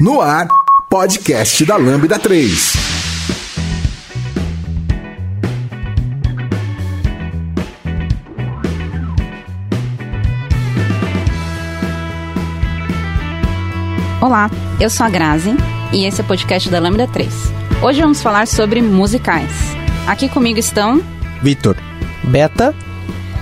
No ar, podcast da Lambda 3. Olá, eu sou a Grazi e esse é o podcast da Lambda 3. Hoje vamos falar sobre musicais. Aqui comigo estão Vitor. Beta.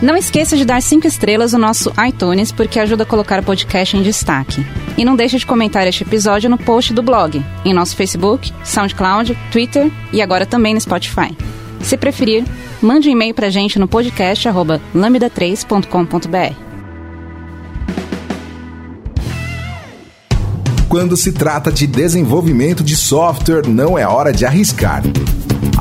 Não esqueça de dar 5 estrelas no nosso iTunes, porque ajuda a colocar o podcast em destaque. E não deixe de comentar este episódio no post do blog, em nosso Facebook, SoundCloud, Twitter e agora também no Spotify. Se preferir, mande um e-mail pra gente no podcast lambda3.com.br. Quando se trata de desenvolvimento de software, não é hora de arriscar.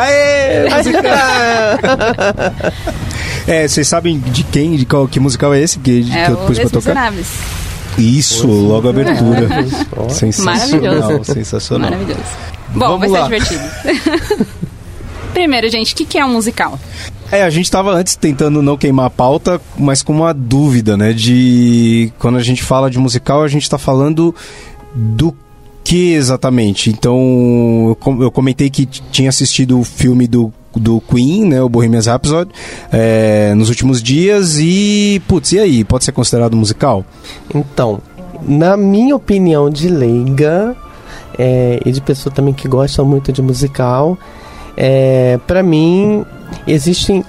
Aê! é, vocês sabem de quem, de qual que musical é esse que, É que eu pus pra tocar? Miseráveis. Isso, logo a abertura. Sensacional, Maravilhoso. sensacional. Maravilhoso. Bom, Vamos vai lá. ser divertido. Primeiro, gente, o que que é um musical? É, a gente tava antes tentando não queimar a pauta, mas com uma dúvida, né? De quando a gente fala de musical, a gente tá falando do que exatamente? Então, eu com- eu comentei que tinha assistido o filme do, do Queen, né? O Bohemian Rhapsody, é, nos últimos dias e, putz, e aí? Pode ser considerado musical? Então, na minha opinião de leiga é, e de pessoa também que gosta muito de musical, é, para mim existem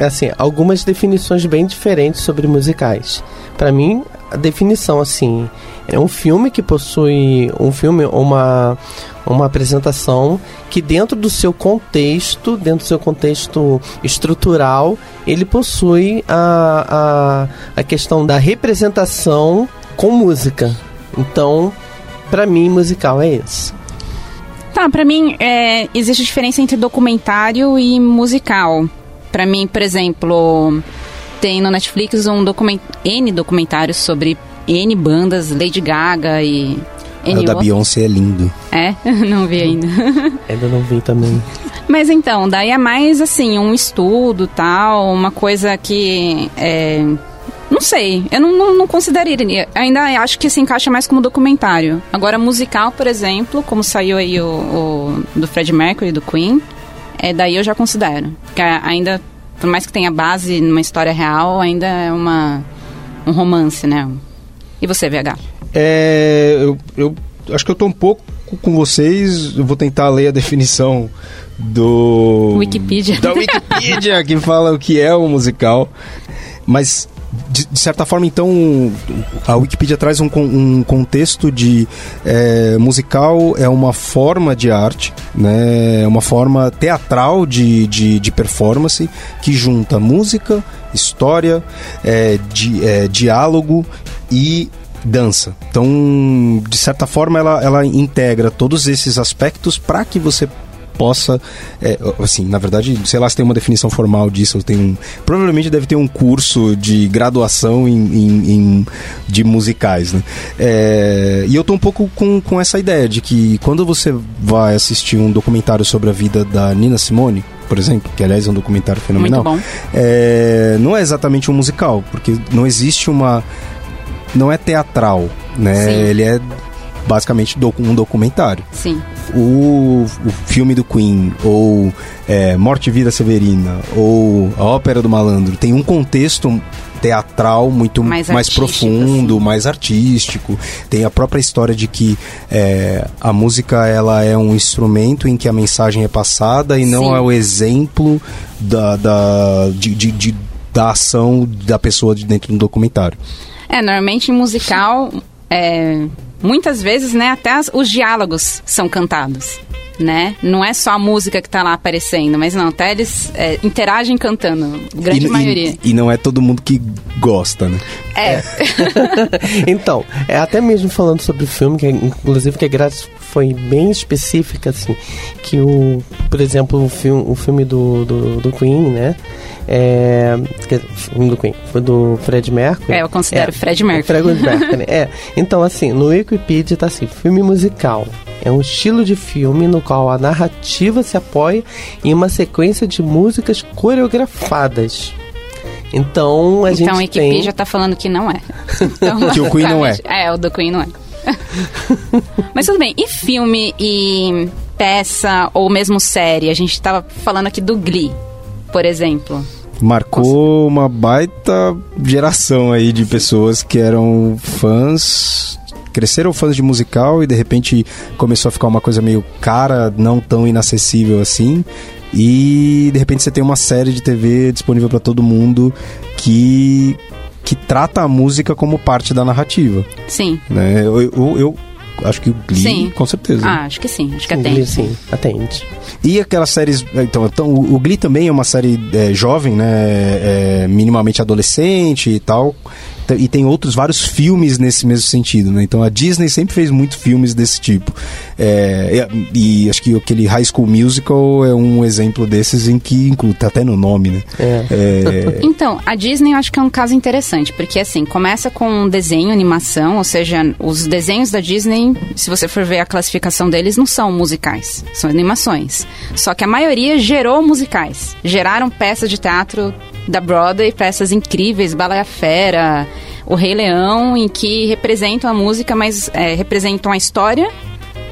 assim algumas definições bem diferentes sobre musicais. Para mim, a definição assim é um filme que possui um filme uma uma apresentação que dentro do seu contexto, dentro do seu contexto estrutural, ele possui a, a, a questão da representação com música. Então, pra mim, musical é isso. Tá, pra mim, é, existe diferença entre documentário e musical. Pra mim, por exemplo, tem no Netflix um document... N documentários sobre N bandas, Lady Gaga e... o N da outras. Beyoncé é lindo. É, não vi ainda. Ainda não vi também. Mas então, daí é mais assim, um estudo tal, uma coisa que. É, não sei, eu não, não, não consideraria. Ainda acho que se encaixa mais como documentário. Agora, musical, por exemplo, como saiu aí o, o do Fred Mercury, do Queen, é, daí eu já considero. Que ainda, por mais que tenha base numa história real, ainda é uma, um romance, né? E você, VH? É, eu, eu acho que eu tô um pouco com vocês. Eu vou tentar ler a definição do Wikipedia. da Wikipedia que fala o que é um musical, mas de, de certa forma então a Wikipedia traz um, um contexto de é, musical é uma forma de arte, né? É uma forma teatral de, de, de performance que junta música, história, é, di, é, diálogo e dança. Então, de certa forma, ela, ela integra todos esses aspectos para que você possa, é, assim, na verdade, sei lá se tem uma definição formal disso, tem um, provavelmente deve ter um curso de graduação em, em- em- de musicais, né? É, e eu tô um pouco com, com essa ideia de que quando você vai assistir um documentário sobre a vida da Nina Simone, por exemplo, que aliás é um documentário fenomenal, é, não é exatamente um musical, porque não existe uma. Não é teatral, né? Sim. Ele é basicamente docu- um documentário. Sim. O, o filme do Queen, ou é, Morte e Vida Severina, ou a Ópera do Malandro, tem um contexto teatral, muito Mais mais, profundo, assim. mais artístico. Tem a própria história de que é, a música ela é um instrumento em que a mensagem é passada e não Sim. é o exemplo da, da, de, de- de- da ação da pessoa de dentro do documentário. É, normalmente musical, é, muitas vezes, né, até as- os diálogos são cantados, né? Não é só a música que tá lá aparecendo, mas não, até eles é, interagem cantando, grande e, maioria. E, e não é todo mundo que gosta, né? É, então, é até mesmo falando sobre o filme, que inclusive que a Graça foi bem específica, assim, que o, por exemplo, o filme, o filme do, do, do Queen, né? É, filme do Queen, foi do Fred Mercury. É, eu considero Fred Mercury. Fred Mercury, é. Então, assim, no Wikipedia tá assim, filme musical. É um estilo de filme no qual a narrativa se apoia em uma sequência de músicas coreografadas. Então, a então a gente equipe tem... já tá falando que não é. Então, Que o Queen não é. É, o do Queen não é. Mas tudo bem, e filme e peça ou mesmo série? A gente tava falando aqui do Glee, por exemplo. Marcou uma baita geração aí de pessoas que eram fãs, cresceram fãs de musical e de repente começou a ficar uma coisa meio cara, não tão inacessível assim. E de repente você tem uma série de TV disponível para todo mundo que que trata a música como parte da narrativa, Sim. né? Eu, eu, eu acho que o Glee, Sim. com certeza. Ah, acho que sim, acho que Sim, atende. Sim, atende. E aquelas séries. Então, então o o Glee também é uma série é, jovem, né? É, minimamente adolescente e tal. E tem outros vários filmes nesse mesmo sentido, né? Então a Disney sempre fez muitos filmes desse tipo. É, e, e acho que aquele High School Musical é um exemplo desses em que inclui, tá até no nome, né? É. É, Então, a Disney eu acho que é um caso interessante, porque assim, começa com um desenho, animação, ou seja, os desenhos da Disney, se você for ver a classificação deles, não são musicais, são animações. Só que a maioria gerou musicais. Geraram peças de teatro da Broadway, peças incríveis, Bala Fera, O Rei Leão, em que representam a música, mas é, representam a história,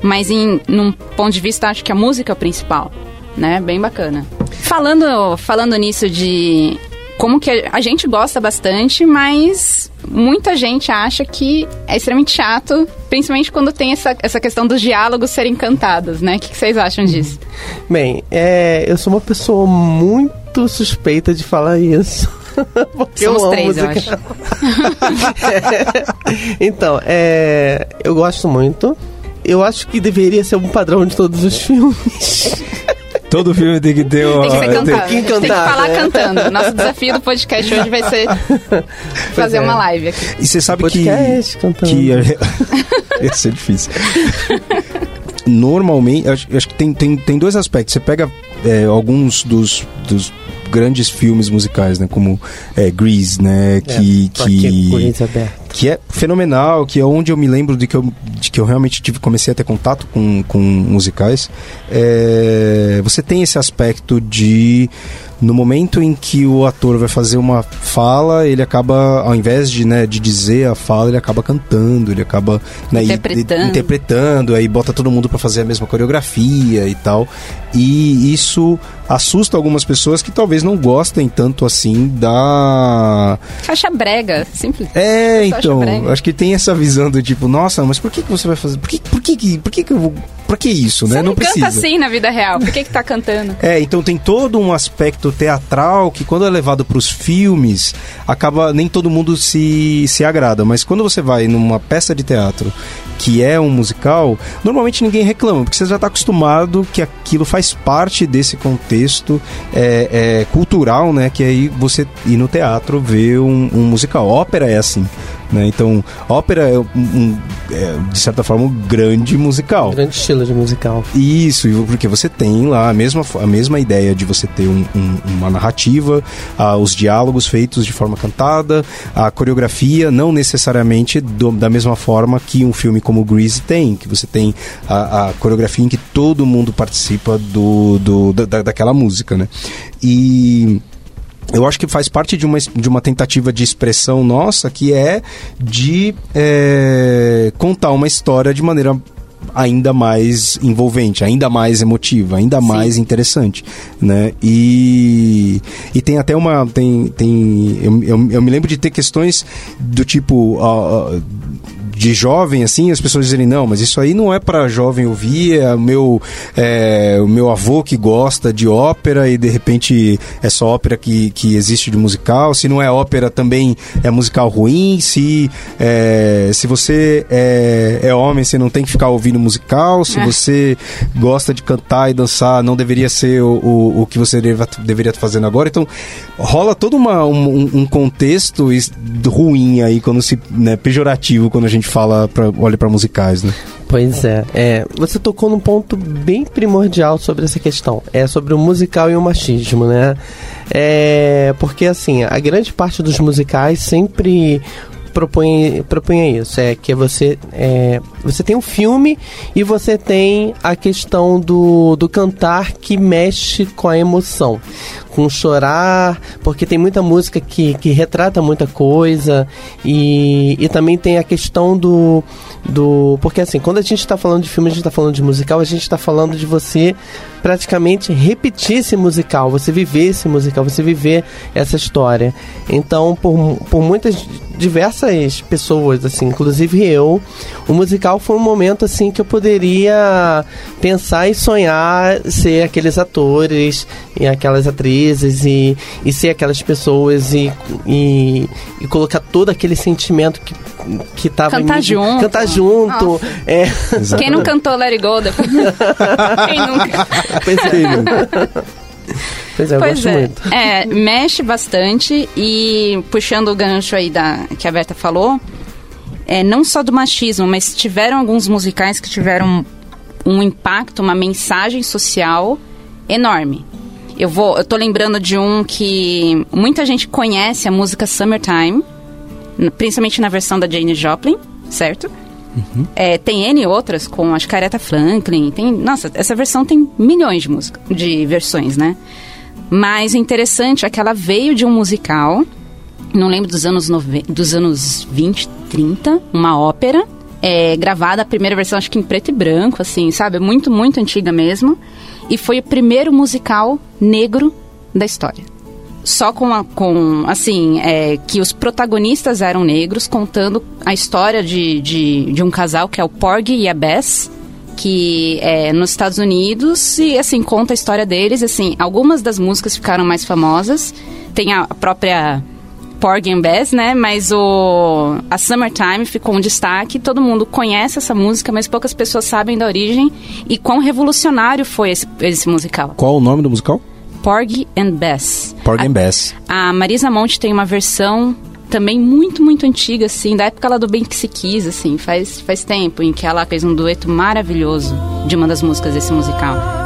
mas em num ponto de vista acho que a música é o principal, né? Bem bacana. Falando falando nisso de como que a, a gente gosta bastante, mas muita gente acha que é extremamente chato, principalmente quando tem essa, essa questão dos diálogos serem cantados, né? O que, que vocês acham disso? Bem, é, eu sou uma pessoa muito suspeita de falar isso. Porque Somos eu três, eu música. então, é, eu gosto muito. Eu acho que deveria ser um padrão de todos os filmes. todo filme tem que ter uma. Tem que ser cantado. que Tem que cantar, falar né? cantando. Nosso desafio do podcast hoje vai ser fazer é. uma live aqui. E você sabe que. Podcast cantando. que ia ser difícil. Normalmente, acho, acho que tem, tem, tem dois aspectos. Você pega é, alguns dos, dos grandes filmes musicais, né? Como é, Grease, né? Que, É, que. Que é fenomenal, que é onde eu me lembro de que eu, de que eu realmente tive, comecei a ter contato com, com musicais. É, você tem esse aspecto de no momento em que o ator vai fazer uma fala, ele acaba, ao invés de, né, de dizer a fala, ele acaba cantando, ele acaba né, Interpretando. e- interpretando, aí bota todo mundo para fazer a mesma coreografia e tal. E isso assusta algumas pessoas que talvez não gostem tanto assim da Acha brega, simples. é, acha então, brega? acho que tem essa visão do tipo, nossa, mas por que, que você vai fazer? Por que, por que, por que, que eu vou. Pra que isso, Você né? não, precisa. canta assim na vida real. Por que que tá cantando? É, então tem todo um aspecto teatral que quando é levado para os filmes, acaba nem todo mundo se, se agrada, mas quando você vai numa peça de teatro que é um musical, normalmente ninguém reclama, porque você já está acostumado que aquilo faz parte desse contexto é, é, cultural, né? Que aí você ir no teatro ver um, um musical. Ópera é assim. Né? Então, ópera é, um- um, é, de certa forma, um grande musical. Grande estilo de musical. Isso, porque você tem lá a mesma, a mesma ideia de você ter um- um- uma narrativa, ah, os diálogos feitos de forma cantada, a coreografia não necessariamente do- da mesma forma que um filme como Grease tem, que você tem a, a coreografia em que todo mundo participa do, do- da, daquela música, né? E eu acho que faz parte de uma, de uma tentativa de expressão nossa que é de é, contar uma história de maneira ainda mais envolvente, ainda mais emotiva, ainda Sim. mais interessante, né? E, e tem até uma tem tem eu, eu, eu me lembro de ter questões do tipo uh, uh, de jovem, assim, as pessoas dizerem, não, mas isso aí não é para jovem ouvir, é o meu, é, o meu avô que gosta de ópera e de repente é só ópera que, que existe de musical, se não é ópera também é musical ruim, se, é, se você é, é homem, você não tem que ficar ouvindo musical, se é. você gosta de cantar e dançar, não deveria ser o, o, o que você deve, deveria estar fazendo agora, então rola todo uma, um, um contexto ruim aí, quando se, né, pejorativo, quando a gente fala, pra, olha para musicais, né? Pois é, é. Você tocou num ponto bem primordial sobre essa questão. É sobre o musical e o machismo, né? É, porque assim, a grande parte dos musicais sempre propõe, propõe isso, é que você é, você tem um filme e você tem a questão do, do cantar que mexe com a emoção, com chorar, porque tem muita música que, que retrata muita coisa e, e também tem a questão do, do porque assim, quando a gente está falando de filme, a gente está falando de musical, a gente está falando de você praticamente repetir esse musical, você viver esse musical, você viver essa história. Então, por, por muitas diversas pessoas, assim, inclusive eu, o musical foi um momento assim que eu poderia pensar e sonhar ser aqueles atores e aquelas atrizes e, e ser aquelas pessoas e, e, e colocar todo aquele sentimento que que tava cantar junto cantar junto é. quem não cantou Let It Go depois quem nunca Pois é. Pois é, eu pois gosto é. muito. É, mexe bastante e puxando o gancho aí da, que a Berta falou, é, não só do machismo, mas tiveram alguns musicais que tiveram um impacto, uma mensagem social enorme. Eu vou, eu tô lembrando de um que muita gente conhece a música Summertime, principalmente na versão da Jane Joplin, certo? Uhum. É, tem N outras, com acho que Aretha Franklin. Tem, nossa, essa versão tem milhões de, música, de versões, né? Mas o interessante é que ela veio de um musical, não lembro dos anos, nove, dos anos 20, 30, uma ópera. É, gravada a primeira versão, acho que em preto e branco, assim, sabe? Muito, muito antiga mesmo. E foi o primeiro musical negro da história só com, a, com assim, é, que os protagonistas eram negros, contando a história de, de, de um casal que é o Porgy e a Bess, que é nos Estados Unidos e assim conta a história deles assim algumas das músicas ficaram mais famosas tem a própria Porgy and Bess né mas o a Summertime ficou um destaque todo mundo conhece essa música mas poucas pessoas sabem da origem e quão revolucionário foi esse, esse musical qual o nome do musical Porgy and Bess. Porgy and Bess. A Marisa Monte tem uma versão também muito, muito antiga, assim, da época lá do Bem Que Se Quis, assim, faz, faz tempo, em que ela fez um dueto maravilhoso de uma das músicas desse musical.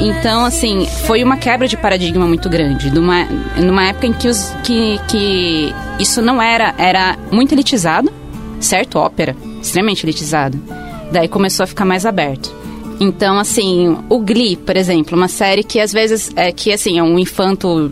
Então, assim, foi uma quebra de paradigma muito grande. Numa, numa época em que, os, que, que isso não era... Era muito elitizado, certo? Ópera, extremamente elitizado. Daí começou a ficar mais aberto. Então, assim, o Glee, por exemplo, uma série que às vezes é que assim é um infanto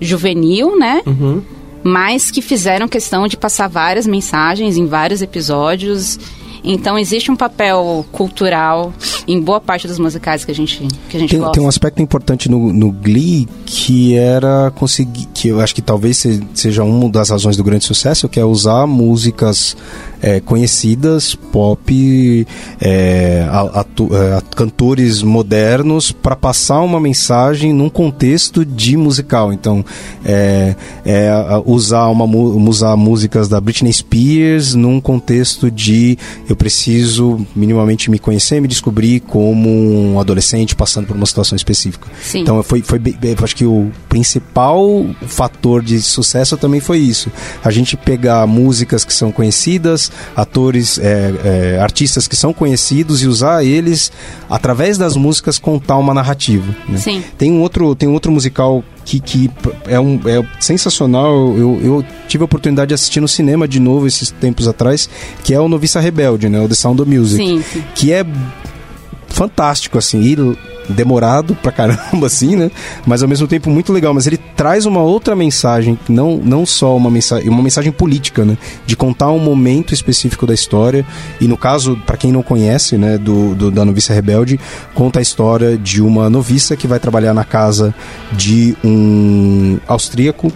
juvenil, né? Uhum. Mas que fizeram questão de passar várias mensagens em vários episódios então existe um papel cultural em boa parte dos musicais que a gente, que a gente tem. Tem um aspecto importante no, no Glee que era conseguir, que eu acho que talvez seja uma das razões do grande sucesso, que é usar músicas é, conhecidas, pop, é, a, a, é, cantores modernos para passar uma mensagem num contexto de musical. Então, é, é usar, uma, usar músicas da Britney Spears num contexto de eu preciso minimamente me conhecer, me descobrir como um adolescente passando por uma situação específica. Sim. Então, foi, foi, acho que o principal fator de sucesso também foi isso. A gente pegar músicas que são conhecidas, atores, é, é, artistas que são conhecidos e usar eles através das músicas contar uma narrativa. Né? Sim. Tem um outro, tem um outro musical que, que é, um, é sensacional. Eu, eu tive a oportunidade de assistir no cinema de novo esses tempos atrás, que é o Noviça Rebelde, né? O The Sound of Music. Sim, sim. Que é fantástico, assim, e demorado pra caramba, assim, né? Mas ao mesmo tempo muito legal. Mas ele traz uma outra mensagem, não, não só uma mensagem, uma mensagem política, né? De contar um momento específico da história. E no caso, para quem não conhece, né, do, do, da noviça rebelde, conta a história de uma noviça que vai trabalhar na casa de um austríaco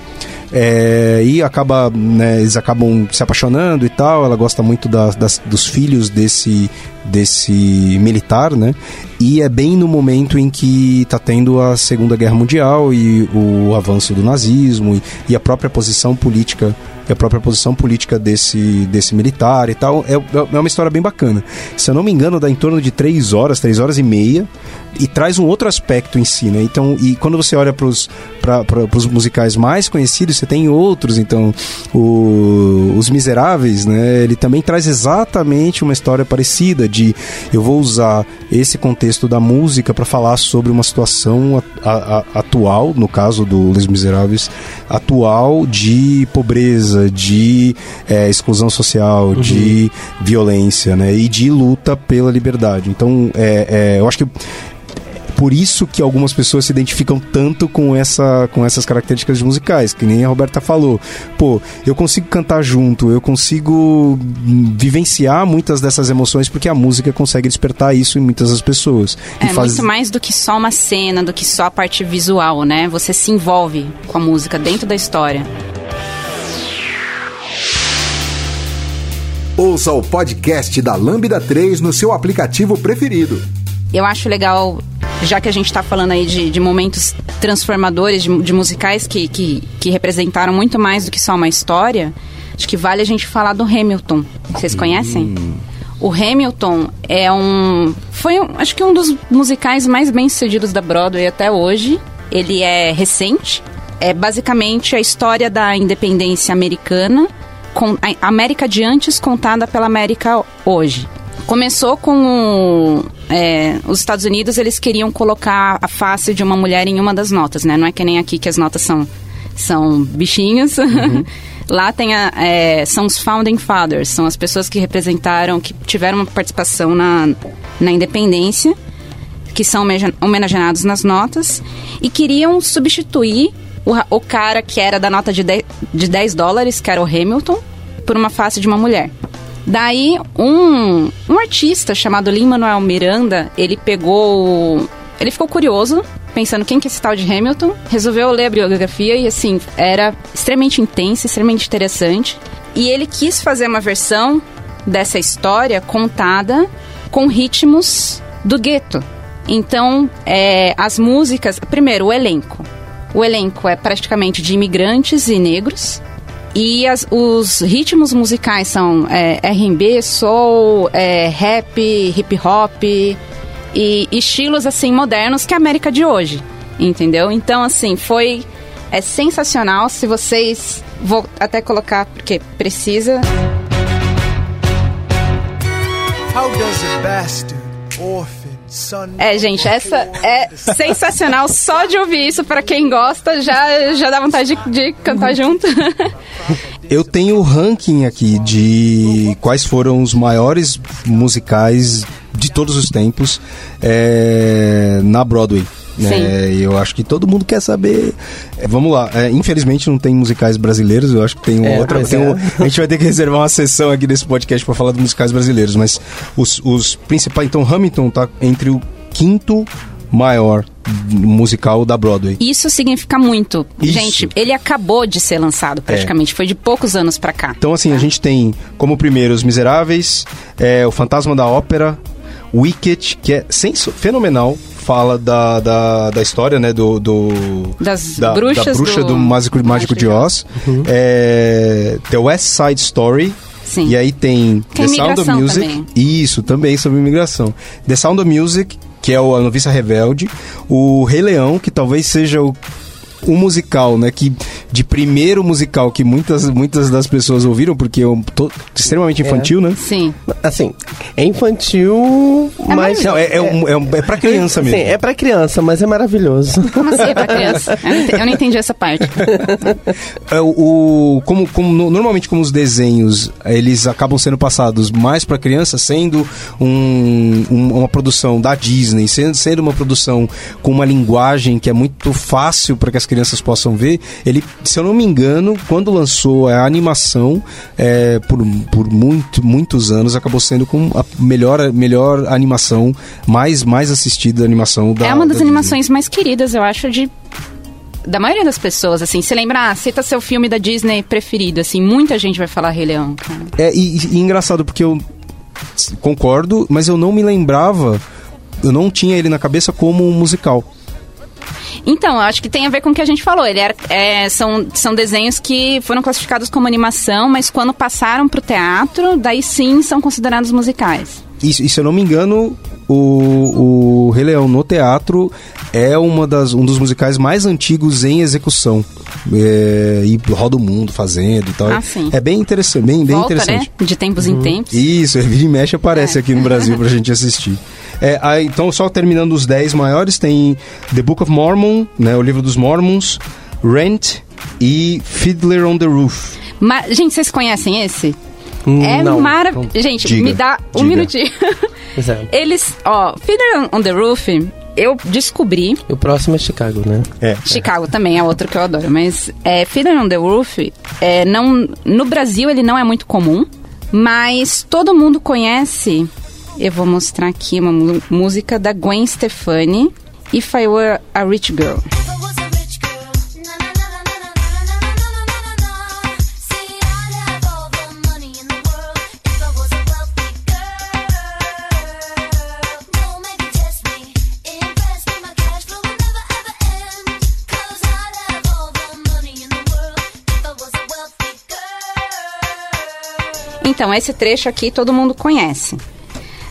é, e acaba, né, eles acabam se apaixonando e tal. Ela gosta muito das, das, dos filhos desse, desse militar, né? E é bem no momento em que está tendo a Segunda Guerra Mundial e o avanço do nazismo e, e a própria posição política a própria posição política desse, desse militar e tal. É, é uma história bem bacana. Se eu não me engano, dá em torno de três horas, três horas e meia, e traz um outro aspecto em si, né? Então, e quando você olha para os musicais mais conhecidos, você tem outros. Então, o, Os Miseráveis, né? Ele também traz exatamente uma história parecida de eu vou usar esse contexto da música para falar sobre uma situação a, a, atual, no caso do Os Miseráveis, atual de pobreza, de é, exclusão social, uhum. de violência, né? E de luta pela liberdade. Então, é, é, eu acho que por isso que algumas pessoas se identificam tanto com, essa, com essas características musicais, que nem a Roberta falou. Pô, eu consigo cantar junto, eu consigo vivenciar muitas dessas emoções porque a música consegue despertar isso em muitas das pessoas. É faz... muito mais do que só uma cena, do que só a parte visual, né? Você se envolve com a música dentro da história. Ouça o podcast da Lambda 3 no seu aplicativo preferido. Eu acho legal já que a gente está falando aí de, de momentos transformadores, de, de musicais que, que, que, representaram muito mais do que só uma história, acho que vale a gente falar do Hamilton. Vocês conhecem? Hum. O Hamilton é um. Foi, acho que um dos musicais mais bem sucedidos da Broadway até hoje. Ele é recente. É basicamente a história da independência americana, com a América de antes contada pela América hoje. Começou com é, os Estados Unidos, eles queriam colocar a face de uma mulher em uma das notas, né? Não é que nem aqui que as notas são, são bichinhos. Uhum. Lá tem a, é, são os Founding Fathers, são as pessoas que representaram, que tiveram uma participação na, na independência, que são homenageados nas notas, e queriam substituir o, o cara que era da nota de 10, de 10 dólares, que era o Hamilton, por uma face de uma mulher. Daí, um, um artista chamado Lin-Manuel Miranda, ele pegou... Ele ficou curioso, pensando quem que é esse tal de Hamilton, resolveu ler a biografia e, assim, era extremamente intensa, extremamente interessante. E ele quis fazer uma versão dessa história contada com ritmos do gueto. Então, é, as músicas... Primeiro, o elenco. O elenco é praticamente de imigrantes e negros. E as, os ritmos musicais são é, R&B, soul, é, rap, hip hop e estilos assim modernos que é a América de hoje, entendeu? Então assim foi é sensacional. Se vocês vou até colocar porque precisa. How does a bastard orphan é, gente, essa é sensacional. Só de ouvir isso, para quem gosta, já, já dá vontade de, de cantar junto. Eu tenho o ranking aqui de quais foram os maiores musicais de todos os tempos é, na Broadway. Né? Eu acho que todo mundo quer saber. É, vamos lá. É, infelizmente não tem musicais brasileiros. Eu acho que tem é, outra. Tem um, a gente vai ter que reservar uma sessão aqui desse podcast para falar dos musicais brasileiros. Mas os, os principais. Então, Hamilton tá entre o quinto maior musical da Broadway. Isso significa muito. Isso. Gente, ele acabou de ser lançado praticamente, é. foi de poucos anos para cá. Então assim, a gente tem como primeiro Os Miseráveis, é, O Fantasma da Ópera, Wicked, que é fenomenal, fala da, da, da história, né, do... do das da, bruxas da bruxa do, do Mágico, Mágico de Oz. Uhum. É, The West Side Story. Sim. E aí tem, tem The Sound of Music. Também. Isso, também sobre imigração. The Sound of Music, que é o A Noviça Rebelde. O Rei Leão, que talvez seja o, o musical, né, que de primeiro musical que muitas, muitas das pessoas ouviram, porque é um, to, extremamente infantil, é. né? Sim. Assim, é infantil, é mas. Não, é, é, um, é, um, é pra criança mesmo. Sim, é pra criança, mas é maravilhoso. Como assim é pra criança? Eu não entendi, eu não entendi essa parte. É, o, como, como, normalmente, como os desenhos eles acabam sendo passados mais pra criança, sendo um, um, uma produção da Disney, sendo, sendo uma produção com uma linguagem que é muito fácil para que as crianças possam ver, ele, se eu não me engano, quando lançou a animação, é, por, por muito, muitos anos, acabou sendo com a melhor, melhor animação, mais, mais assistida animação da É uma das da animações Disney. mais queridas, eu acho, de da maioria das pessoas, assim, se lembra, ah, cita seu filme da Disney preferido, assim, muita gente vai falar Rei Leão, cara. É, e, e engraçado, porque eu concordo, mas eu não me lembrava, eu não tinha ele na cabeça como um musical. Então, eu acho que tem a ver com o que a gente falou. Ele era, é, são, são desenhos que foram classificados como animação, mas quando passaram pro teatro, daí sim são considerados musicais. E, e se eu não me engano, o, o Rei Leão no teatro é uma das, um dos musicais mais antigos em execução. É, e roda o mundo fazendo e tal. Ah, sim. É bem interessante, bem, bem Volta, interessante. né? De tempos em tempos. Isso, vira e mexe aparece É. aqui no Brasil pra gente assistir. É, aí, então, só terminando os 10 maiores, tem The Book of Mormon, né, o livro dos Mormons, Rent e Fiddler on the Roof. Ma- gente, vocês conhecem esse? Hum, é não. maravilhoso. Gente, Diga, me dá um diga. minutinho. Exato. Eles, ó, Feeder on the Roof, eu descobri. E o próximo é Chicago, né? É. Chicago também é outro que eu adoro, mas é, Feeder on the Roof, é, não, no Brasil ele não é muito comum, mas todo mundo conhece. Eu vou mostrar aqui uma música da Gwen Stefani, If I Were a Rich Girl. Então, esse trecho aqui todo mundo conhece.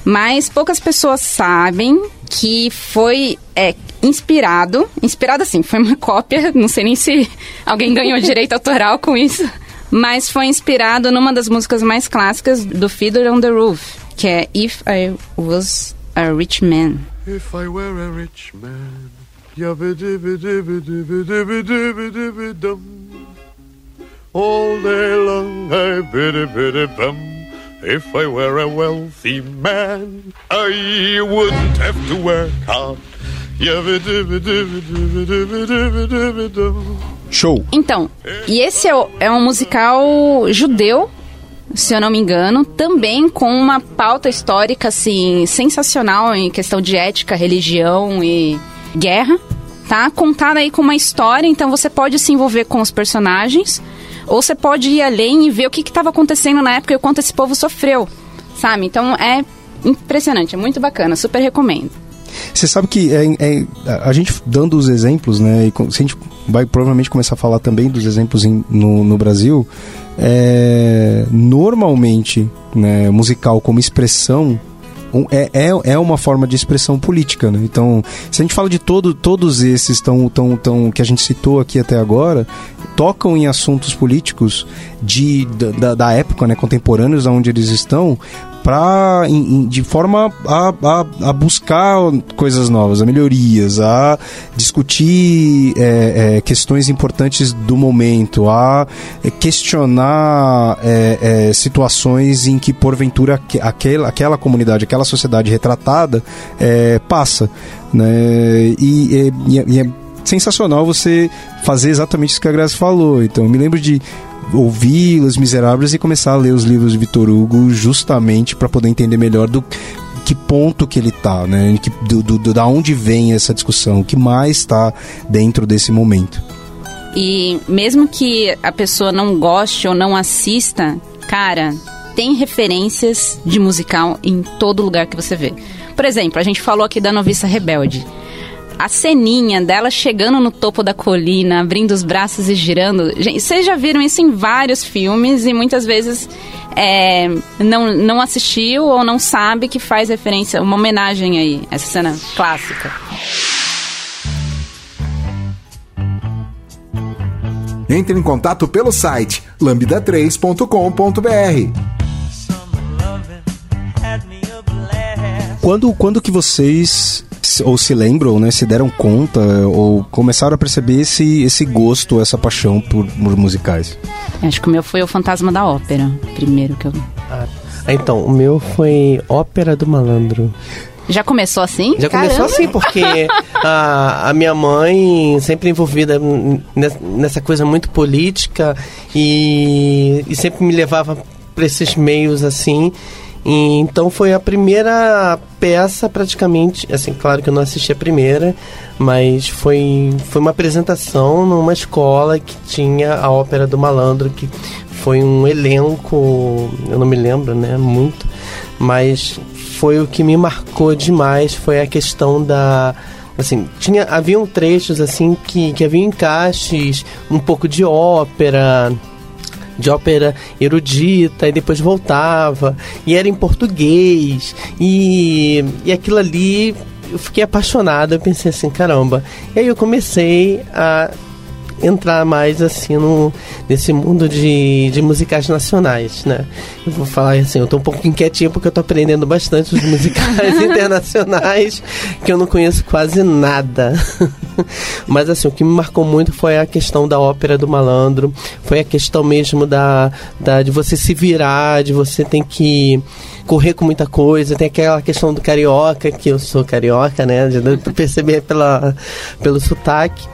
Mas poucas pessoas sabem que foi é, inspirado. Inspirado assim, foi uma cópia. Não sei nem se alguém ganhou direito autoral com isso. Mas foi inspirado numa das músicas mais clássicas do Fiddler on the Roof, que é If I Was a Rich Man. If I were a rich man. All day long I biddy biddy bum. If I were a wealthy man, I wouldn't have to work hard. Show. Então, e esse é, o- é um musical judeu, se eu não me engano, também com uma pauta histórica, assim, sensacional em questão de ética, religião e guerra, tá? Contada aí com uma história, então você pode se envolver com os personagens, ou você pode ir além e ver o que estava acontecendo na época e o quanto esse povo sofreu, sabe? Então é impressionante, é muito bacana, super recomendo. Você sabe que é, é- a gente dando os exemplos, né? E a gente vai provavelmente começar a falar também dos exemplos em- no, no Brasil, é, normalmente, né, musical como expressão é, é, é uma forma de expressão política, né? Então, se a gente fala de todo, todos esses tão, tão, tão, que a gente citou aqui até agora, tocam em assuntos políticos de, da- da, época, né, contemporâneos aonde eles estão, pra, em- em- de forma a, a, a buscar coisas novas, a melhorias, a discutir é, é, questões importantes do momento, a questionar é, é, situações em que porventura aque- aquela, aquela comunidade, aquela sociedade retratada é, passa. Né? E, e- é- e é sensacional você fazer exatamente isso que a Graça falou. Então, me lembro de ouvir Os Miseráveis e começar a ler os livros de Vitor Hugo justamente para poder entender melhor do que ponto que ele tá, né? Que, do, do, da onde vem essa discussão, o que mais está dentro desse momento. E mesmo que a pessoa não goste ou não assista, cara, tem referências de musical em todo lugar que você vê. Por exemplo, a gente falou aqui da Noviça Rebelde. A ceninha dela chegando no topo da colina, abrindo os braços e girando. Gente, vocês já viram isso em vários filmes e muitas vezes é, não, não assistiu ou não sabe que faz referência, uma homenagem aí, essa cena clássica. Entre em contato pelo site lambda3.com.br. Quando, quando que vocês ou se lembram, né, se deram conta ou começaram a perceber esse, esse gosto, essa paixão por, por musicais? Acho que o meu foi o Fantasma da Ópera, primeiro que eu... Ah, então, o meu foi Ópera do Malandro. Já começou assim? Já começou Caramba. assim, porque a, a minha mãe, sempre envolvida nessa coisa muito política e, e sempre me levava para esses meios assim. E, então foi a primeira peça praticamente, assim, claro que eu não assisti a primeira, mas foi, foi uma apresentação numa escola que tinha a Ópera do Malandro, que foi um elenco, eu não me lembro, né, muito, mas foi o que me marcou demais, foi a questão da assim, tinha haviam trechos assim que que haviam encaixes, um pouco de ópera, de ópera erudita e depois voltava e era em português e, e aquilo ali eu fiquei apaixonado eu pensei assim caramba. E aí eu comecei a entrar mais assim no, nesse mundo de, de musicais nacionais, né? Eu vou falar assim, eu tô um pouco inquietinho porque eu tô aprendendo bastante os musicais internacionais que eu não conheço quase nada. Mas assim, o que me marcou muito foi a questão da ópera do malandro, foi a questão mesmo da, da de você se virar, de você tem que correr com muita coisa, tem aquela questão do carioca, que eu sou carioca, né? Pra perceber pela, pelo sotaque.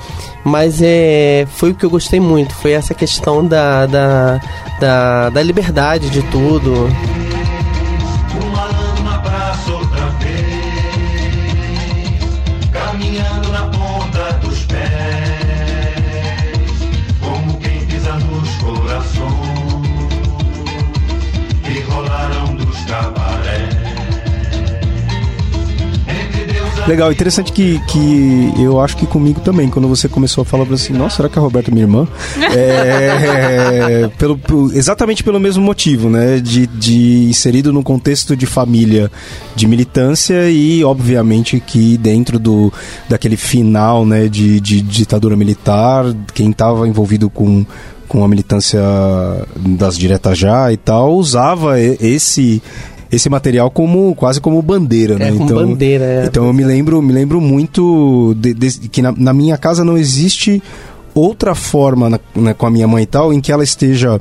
Mas é, foi o que eu gostei muito, foi essa questão da, da, da, da liberdade de tudo. Legal, interessante que, que eu acho que comigo também, quando você começou a falar assim, nossa, será que a Roberta é minha irmã? É, pelo, exatamente pelo mesmo motivo, né? De, de inserido num contexto de família de militância e, obviamente, que dentro do, daquele final né, de, de ditadura militar, quem estava envolvido com com a militância das diretas já e tal, usava esse esse material como quase como bandeira, né? É, como bandeira, é. Então eu me lembro, me lembro muito de, de- que na, na minha casa não existe outra forma na- né, com a minha mãe e tal em que ela esteja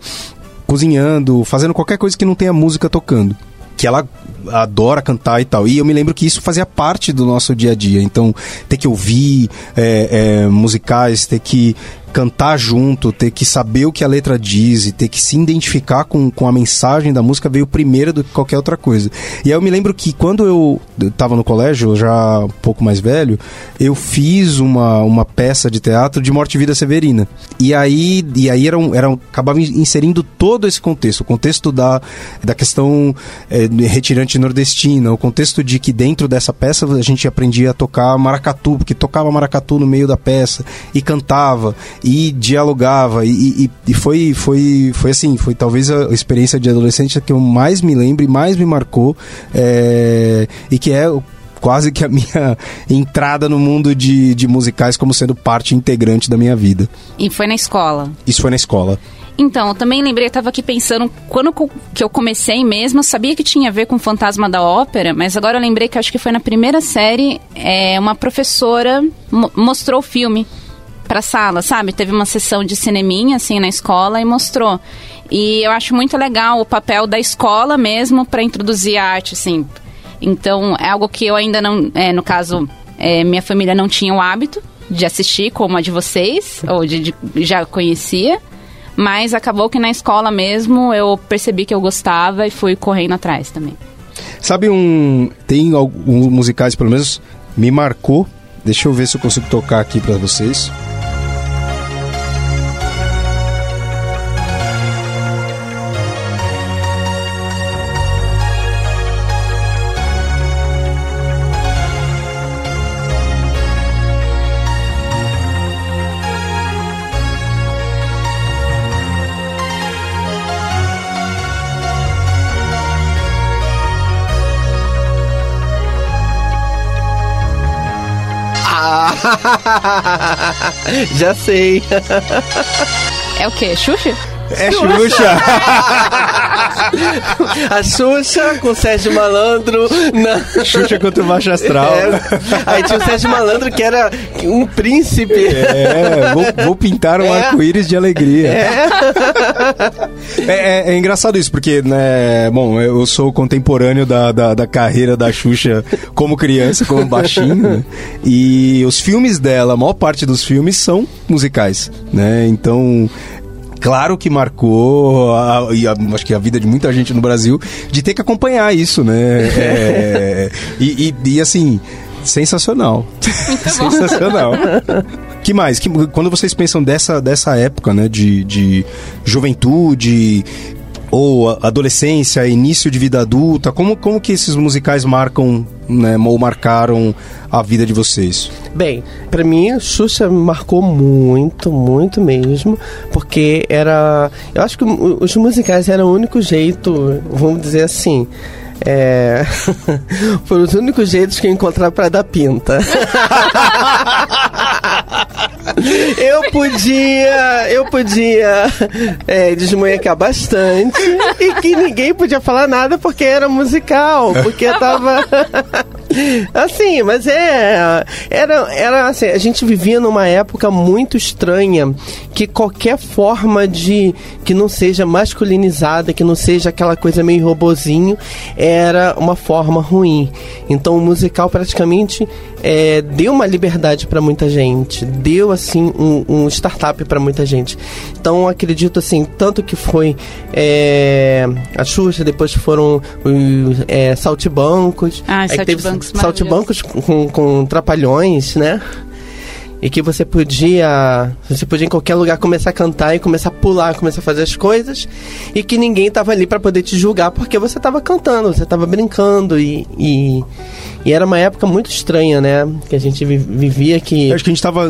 cozinhando, fazendo qualquer coisa que não tenha música tocando. Que ela adora cantar e tal. E eu me lembro que isso fazia parte do nosso dia a dia. Então, ter que ouvir é, é, musicais, ter que cantar junto, ter que saber o que a letra diz e ter que se identificar com, com a mensagem da música veio primeiro do que qualquer outra coisa. E aí eu me lembro que quando eu estava no colégio, já um pouco mais velho, eu fiz uma, uma peça de teatro de Morte e Vida Severina. E aí, e aí era um, era um, acabava inserindo todo esse contexto, o contexto da, da questão é, retirante nordestina, o contexto de que dentro dessa peça a gente aprendia a tocar maracatu, porque tocava maracatu no meio da peça e cantava e dialogava e, e, e foi, foi, foi assim, foi talvez a experiência de adolescente que eu mais me lembro e mais me marcou é, e que é quase que a minha entrada no mundo de, de musicais como sendo parte integrante da minha vida. E foi na escola. Isso foi na escola. Então, eu também lembrei, eu tava aqui pensando, quando que eu comecei mesmo, eu sabia que tinha a ver com o Fantasma da Ópera, mas agora eu lembrei que acho que foi na primeira série, é, uma professora mo- mostrou o filme pra sala, sabe? Teve uma sessão de cineminha, assim, na escola e mostrou. E eu acho muito legal o papel da escola mesmo pra introduzir a arte, assim. Então, é algo que eu ainda não, é, no caso, é, minha família não tinha o hábito de assistir, como a de vocês, ou de, de- já conhecia. Mas acabou que na escola mesmo eu percebi que eu gostava e fui correndo atrás também. Sabe um. Tem alguns musicais, pelo menos, me marcou. Deixa eu ver se eu consigo tocar aqui pra vocês. Já sei. É o quê? Xuxa? É Xuxa! A Xuxa com o Sérgio Malandro na... Xuxa contra o Baixo Astral. É, aí tinha o Sérgio Malandro que era um príncipe. É, vou, vou pintar um É. arco-íris de alegria. É. é- é engraçado isso, porque, né, bom, eu sou contemporâneo da, da, da carreira da Xuxa como criança, como baixinho, né? E os filmes dela, a maior parte dos filmes são musicais, né? Então. Claro que marcou, a- a- acho que a vida de muita gente no Brasil, de ter que acompanhar isso, né? É, e, e- e, assim, sensacional. sensacional. Que mais? Que, quando vocês pensam dessa, dessa época, né, de, de juventude ou adolescência, início de vida adulta, como, como que esses musicais marcam, né, ou marcaram a vida de vocês? Bem, pra mim, Xuxa me marcou muito, muito mesmo, porque era. Eu acho que os musicais eram o único jeito, vamos dizer assim. É. Foram os únicos jeitos que eu encontrava pra dar pinta. Eu podia, eu podia é, bastante e que ninguém podia falar nada porque era musical, porque tava assim, mas é era era assim, a gente vivia numa época muito estranha que qualquer forma de que não seja masculinizada, que não seja aquela coisa meio robozinho, era uma forma ruim. Então o musical praticamente é, deu uma liberdade para muita gente, deu assim um, um startup para muita gente. Então acredito assim tanto que foi é, a Xuxa, depois foram os é, saltibancos, Ah, aí teve Saltimbancos, saltibancos com, com trapalhões, né? E que você podia. Você podia em qualquer lugar começar a cantar e começar a pular, começar a fazer as coisas. E que ninguém tava ali para poder te julgar porque você tava cantando, você tava brincando. E, e, e era uma época muito estranha, né? Que a gente vi- vivia que. Eu acho que a gente estava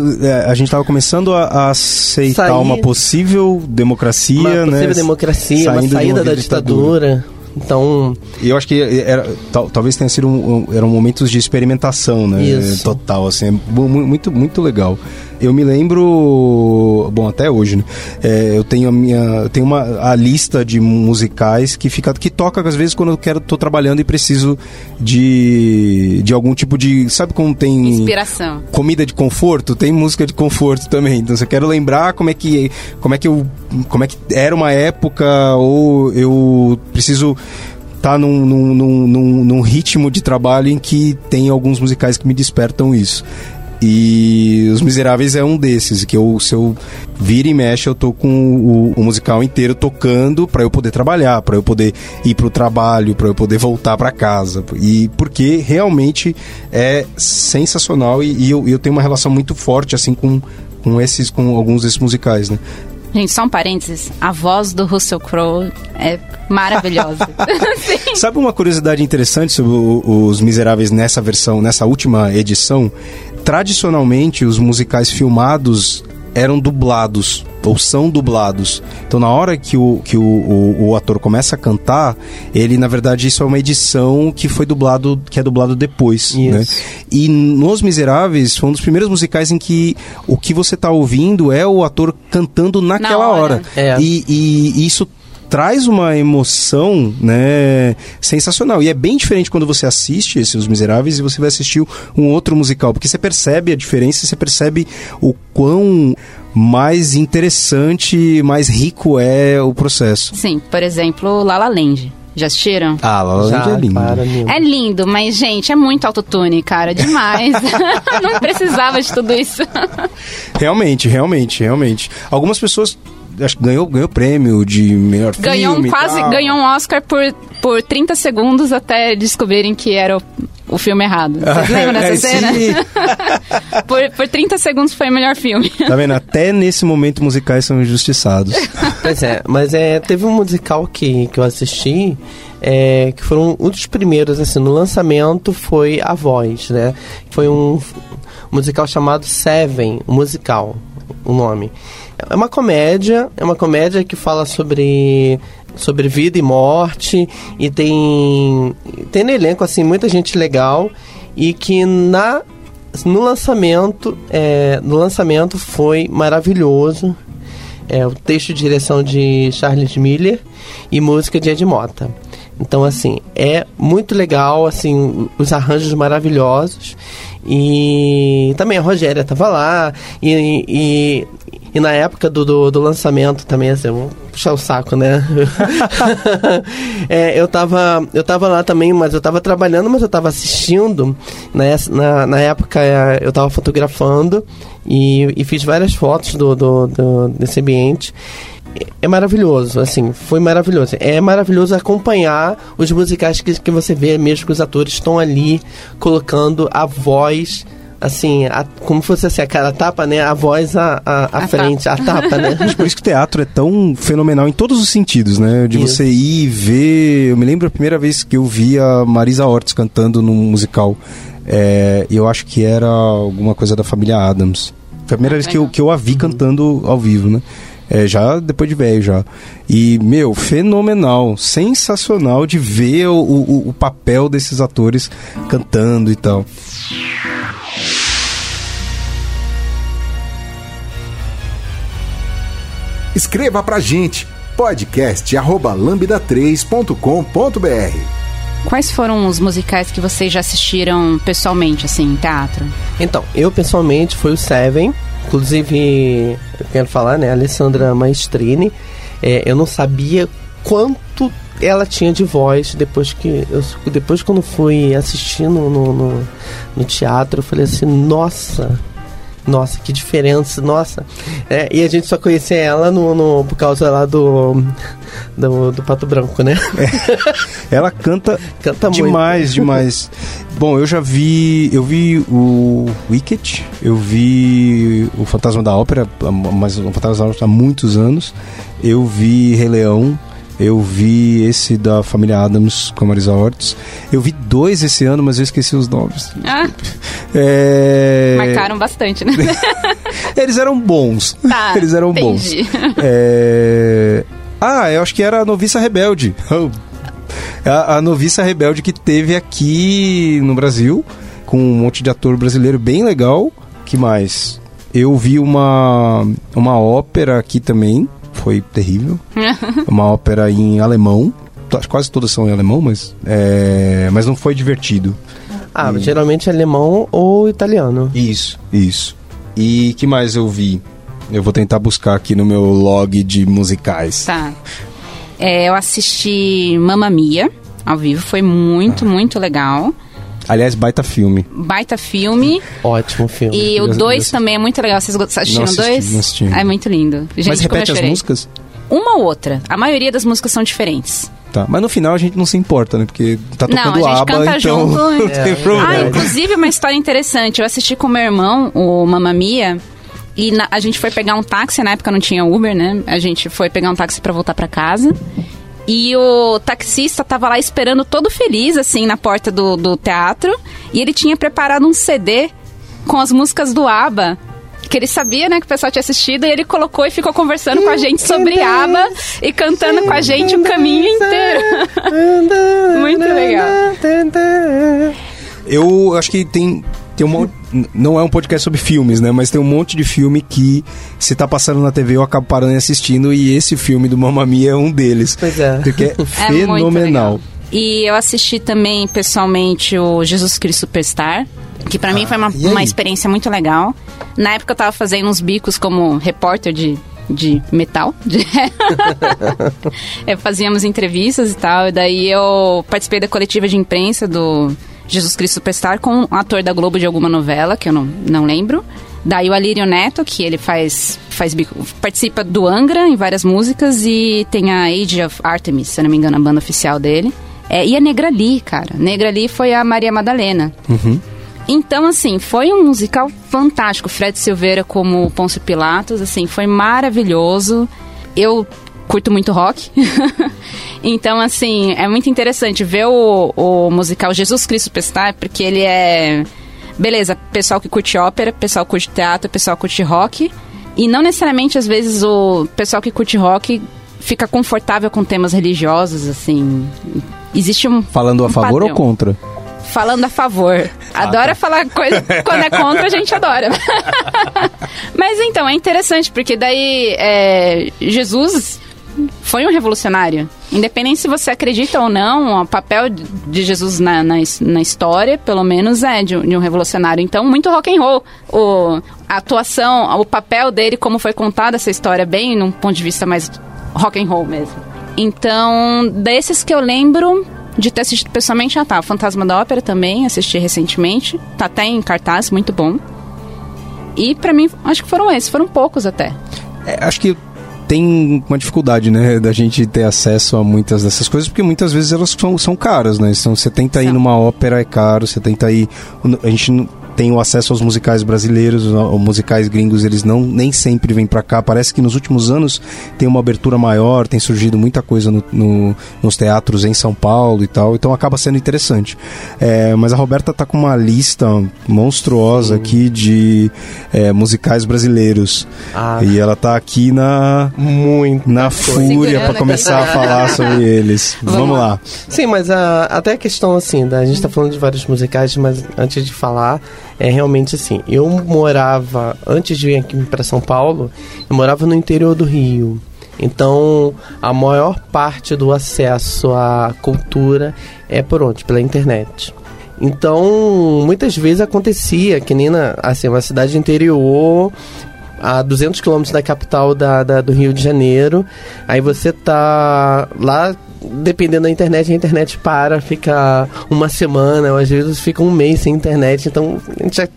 a gente tava começando a, a aceitar Sair- uma possível democracia, uma possível né? democracia, uma Saindo de uma saída da vida ditadura. Então, E eu acho que era, tal- talvez tenha sido um, um- eram momentos de experimentação, né? Isso. Total, assim, é mu- mu- muito, muito legal. Eu me lembro, bom, até hoje, né? É, eu tenho a minha, eu tenho uma a lista de musicais que fica que toca às vezes quando eu quero tô trabalhando e preciso de de algum tipo de, sabe como tem Inspiração. comida de conforto, tem música de conforto também. Então, eu quero lembrar como é que como é que eu como é que era uma época ou eu preciso estar num, num, num, num, num ritmo de trabalho em que tem alguns musicais que me despertam isso. E Os Miseráveis é um desses, que eu, se eu vira e mexe, eu tô com o, o musical inteiro tocando para eu poder trabalhar, para eu poder ir pro trabalho, para eu poder voltar para casa. E porque realmente é sensacional e, e eu, eu tenho uma relação muito forte assim com, com esses com alguns desses musicais, né? Gente, só um parênteses. A voz do Russell Crowe é maravilhosa. Sabe uma curiosidade interessante sobre o- os Miseráveis nessa versão, nessa última edição? Tradicionalmente, os musicais filmados eram dublados ou são dublados. Então, na hora que o, que o, o, o ator começa a cantar, ele, na verdade, isso é uma edição que foi dublado, que é dublado depois, Isso. né? E nos Miseráveis foi um dos primeiros musicais em que o que você tá ouvindo é o ator cantando naquela hora. hora. É. E, e isso traz uma emoção, né, sensacional. E é bem diferente quando você assiste esse Os Miseráveis e você vai assistir um outro musical, porque você percebe a diferença, você percebe o quão mais interessante, mais rico é o processo. Sim, por exemplo, La La Land. Já assistiram? Ah, La La Land já, é lindo. para. É lindo, mas, gente, é muito autotune, cara. Demais. Não precisava de tudo isso. Realmente, realmente, realmente. Algumas pessoas acho que ganhou, ganhou prêmio de melhor Ganhou um filme. e quase tal. ganhou um Oscar por, por 30 segundos até descobrirem que era o, o filme errado. Vocês lembram dessa É, cena? sim. Por, por 30 segundos foi o melhor filme. Tá vendo? Até nesse momento musicais são injustiçados. Pois é, mas é, teve um musical que, que eu assisti, é, que foram um dos primeiros, assim, no lançamento foi A Voz, né? Foi um musical chamado Seven, o musical, o nome. É uma comédia, é uma comédia que fala sobre sobre vida e morte e tem tem no elenco assim muita gente legal e que na no lançamento é, no lançamento foi maravilhoso É o texto e direção de Charles Miller e música de Ed Mota. Então, assim, é muito legal, assim, os arranjos maravilhosos. E também a Rogéria tava lá. E, e na época do, do, do lançamento também, assim, vamos puxar o saco, né? É, eu, tava, eu tava lá também, mas eu tava trabalhando, mas eu tava assistindo. Né? Na, na época é, eu tava fotografando e, e fiz várias fotos do, do, do- desse ambiente. É maravilhoso, assim, foi maravilhoso. É maravilhoso acompanhar os musicais que, que você vê, mesmo que os atores estão ali colocando a voz, assim, a- como fosse assim, a cara tapa, né? A voz à, à, à A frente, a tapa, né? Por isso que o teatro é tão fenomenal em todos os sentidos, né? De Isso. você ir ver. Eu me lembro a primeira vez que eu vi a Marisa Ortiz cantando num musical. É, eu acho que era alguma coisa da família Adams. Foi a primeira vez que eu, que eu a vi cantando ao vivo, né? É, já depois de velho já. E, meu, fenomenal, sensacional de ver o, o, o papel desses atores cantando e tal. Escreva pra gente podcast@lambda3.com.br. Quais foram os musicais que vocês já assistiram pessoalmente, assim, em teatro? Então, eu pessoalmente foi o Seven. Inclusive, eu quero falar, né? A Alessandra Maestrini. É, eu não sabia quanto ela tinha de voz depois que. Eu, depois quando fui assistir no, no, no- no teatro, eu falei assim, nossa. Nossa, que diferença, nossa. É, e a gente só conhecia ela no, no- por causa lá do, do, do Pato Branco, né? Ela canta Canta muito. demais, demais. Bom, eu já vi, eu vi o Wicked, eu vi o Fantasma da Ópera, mas o Fantasma da Ópera há muitos anos. Eu vi Rei Leão, eu vi esse da família Adams com a Marisa Ortiz. Eu vi dois esse ano, mas eu esqueci os nomes. Ah, É... marcaram bastante, né? Eles eram bons. Tá, Eles eram bons. entendi. É... Ah, eu acho que era a Noviça Rebelde. A, a Noviça Rebelde que teve aqui no Brasil, com um monte de ator brasileiro bem legal. que mais? Eu vi uma, uma ópera aqui também, foi terrível. uma ópera em alemão. Quase todas são em alemão, mas, é... mas não foi divertido. Ah, geralmente é alemão ou italiano. Isso, isso. E que mais eu vi? Eu vou tentar buscar aqui no meu log de musicais. Tá. É, eu assisti Mamma Mia ao vivo, foi muito, Ah. muito legal. Aliás, baita filme. Baita filme. Ótimo filme. E Eu- o eu 2 assisti. também é muito legal. Vocês assistiram o assisti, 2? não assisti. É muito lindo. Gente, Mas repete as músicas? Uma ou outra. A maioria das músicas são diferentes. Tá. Mas no final a gente não se importa, né? Porque tá Não, tocando a gente aba, canta então junto. não tem É. problema. Ah, inclusive uma história interessante. Eu assisti com meu irmão, o Mamma Mia, e na- a gente foi pegar um táxi, na época não tinha Uber, né? A gente foi pegar um táxi pra voltar pra casa. E o taxista tava lá esperando todo feliz, assim, na porta do, do teatro. E ele tinha preparado um CD com as músicas do ABBA. Que ele sabia, né, que o pessoal tinha assistido. E ele colocou e ficou conversando com a gente sobre ABBA. E cantando com a gente o caminho inteiro. Muito legal. Eu acho que tem, tem um monte, Não é um podcast sobre filmes, né? Mas tem um monte de filme que, se tá passando na TV, eu acabo parando e assistindo. E esse filme do Mamma Mia é um deles. Pois é. Porque é, É fenomenal. E eu assisti também pessoalmente o Jesus Cristo Superstar, que pra mim foi uma, uma experiência muito legal. Na época eu tava fazendo uns bicos como repórter de, de metal. de- É, fazíamos entrevistas e tal, e daí eu participei da coletiva de imprensa do Jesus Cristo Superstar com um ator da Globo de alguma novela, que eu não, não lembro. Daí o Alírio Neto, que ele faz, faz participa do Angra em várias músicas e tem a Age of Artemis, se eu não me engano, a banda oficial dele. É, e a Negra Lee, cara. Negra Lee foi a Maria Madalena. Então, assim, foi um musical fantástico. Fred Silveira como Pôncio Pilatos, assim, foi maravilhoso. Eu curto muito rock. então, assim, é muito interessante ver o, o musical Jesus Cristo Superstar, porque ele é... Beleza, pessoal que curte ópera, pessoal que curte teatro, pessoal que curte rock. E não necessariamente, às vezes, o pessoal que curte rock fica confortável com temas religiosos, assim. Existe um Falando a um favor padrão. ou contra? falando a favor. Adora falar coisa quando é contra, a gente adora. Mas então, é interessante, porque daí é, Jesus foi um revolucionário. Independente se você acredita ou não, o papel de Jesus na, na, na história, pelo menos, é de, um- de um revolucionário. Então, muito rock and roll. O, a atuação, o papel dele, como foi contada essa história, bem num ponto de vista mais rock and roll mesmo. Então, desses que eu lembro de ter assistido pessoalmente, ah tá, Fantasma da Ópera também, assisti recentemente. Tá até em cartaz, muito bom. E pra mim, acho que foram esses, foram poucos até. É, acho que tem uma dificuldade, né, da gente ter acesso a muitas dessas coisas, porque muitas vezes elas são, são caras, né? Então você tenta ir numa ópera, é caro, você tenta ir. A gente tem o acesso aos musicais brasileiros, os musicais gringos, eles não nem sempre vêm pra cá. Parece que nos últimos anos tem uma abertura maior, tem surgido muita coisa no, no- nos teatros em São Paulo e tal, então acaba sendo interessante. É, mas a Roberta tá com uma lista monstruosa aqui de é, musicais brasileiros. Ah. E ela tá aqui na Muito. na fúria aqui. começar a falar sobre eles. Vamos, lá. Sim, mas a, até a questão assim, da, a gente tá falando de vários musicais, mas antes de falar, é realmente assim, eu morava, antes de vir aqui para São Paulo, eu morava no interior do Rio. Então, a maior parte do acesso à cultura é por onde? Pela internet. Então, muitas vezes acontecia que nem na, assim, uma cidade interior, a 200 quilômetros da capital da, da- do Rio de Janeiro. Aí você tá lá, dependendo da internet, a internet para, fica uma semana, ou às vezes fica um mês sem internet. Então a gente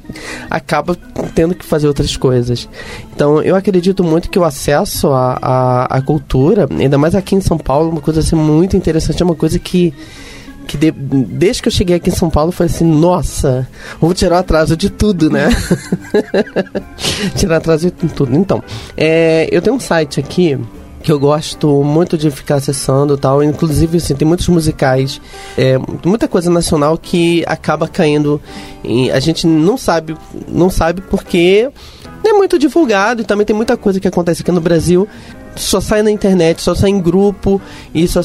acaba tendo que fazer outras coisas. Então eu acredito muito que o acesso à, à, à cultura, ainda mais aqui em São Paulo, é uma coisa assim, muito interessante, é uma coisa que que de- desde que eu cheguei aqui em São Paulo foi assim, nossa, vou tirar o atraso de tudo, né? tirar atraso de tudo. Então, é, eu tenho um site aqui que eu gosto muito de ficar acessando tal. Inclusive, assim, tem muitos musicais, é, muita coisa nacional que acaba caindo. Em, a gente não sabe, não sabe porque é muito divulgado e também tem muita coisa que acontece aqui no Brasil só sai na internet, só sai em grupo e só,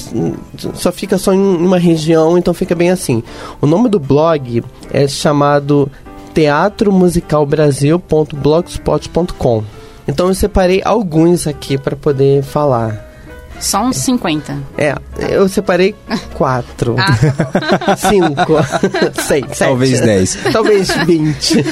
só fica só em uma região, então fica bem assim. O nome do blog é chamado teatromusicalbrasil.blogspot.com. Então eu separei alguns aqui para poder falar. Só uns 50. É, eu separei quatro, Ah, cinco, seis, sete. Talvez 10. Talvez 20.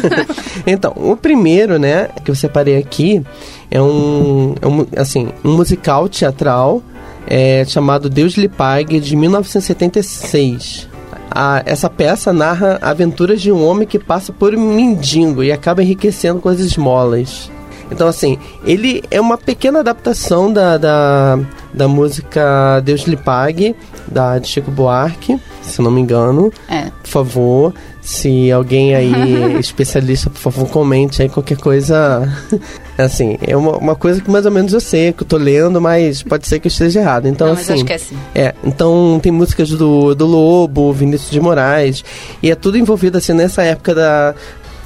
então, o primeiro, né, que eu separei aqui é um, é um assim, um musical teatral é, chamado Deus lhe pague de 1976. A, essa peça narra aventuras de um homem que passa por um mendigo e acaba enriquecendo com as esmolas. Então, assim, ele é uma pequena adaptação da, da, da música Deus lhe pague, da, de Chico Buarque, se não me engano é. por favor. Se alguém aí é especialista, por favor, comente aí qualquer coisa. Assim, é uma, uma coisa que mais ou menos eu sei, que eu tô lendo, mas pode ser que eu esteja errado. Então, Não, mas assim. acho que é assim. É, então tem músicas do, do Lobo, Vinícius de Moraes, e é tudo envolvido assim nessa época da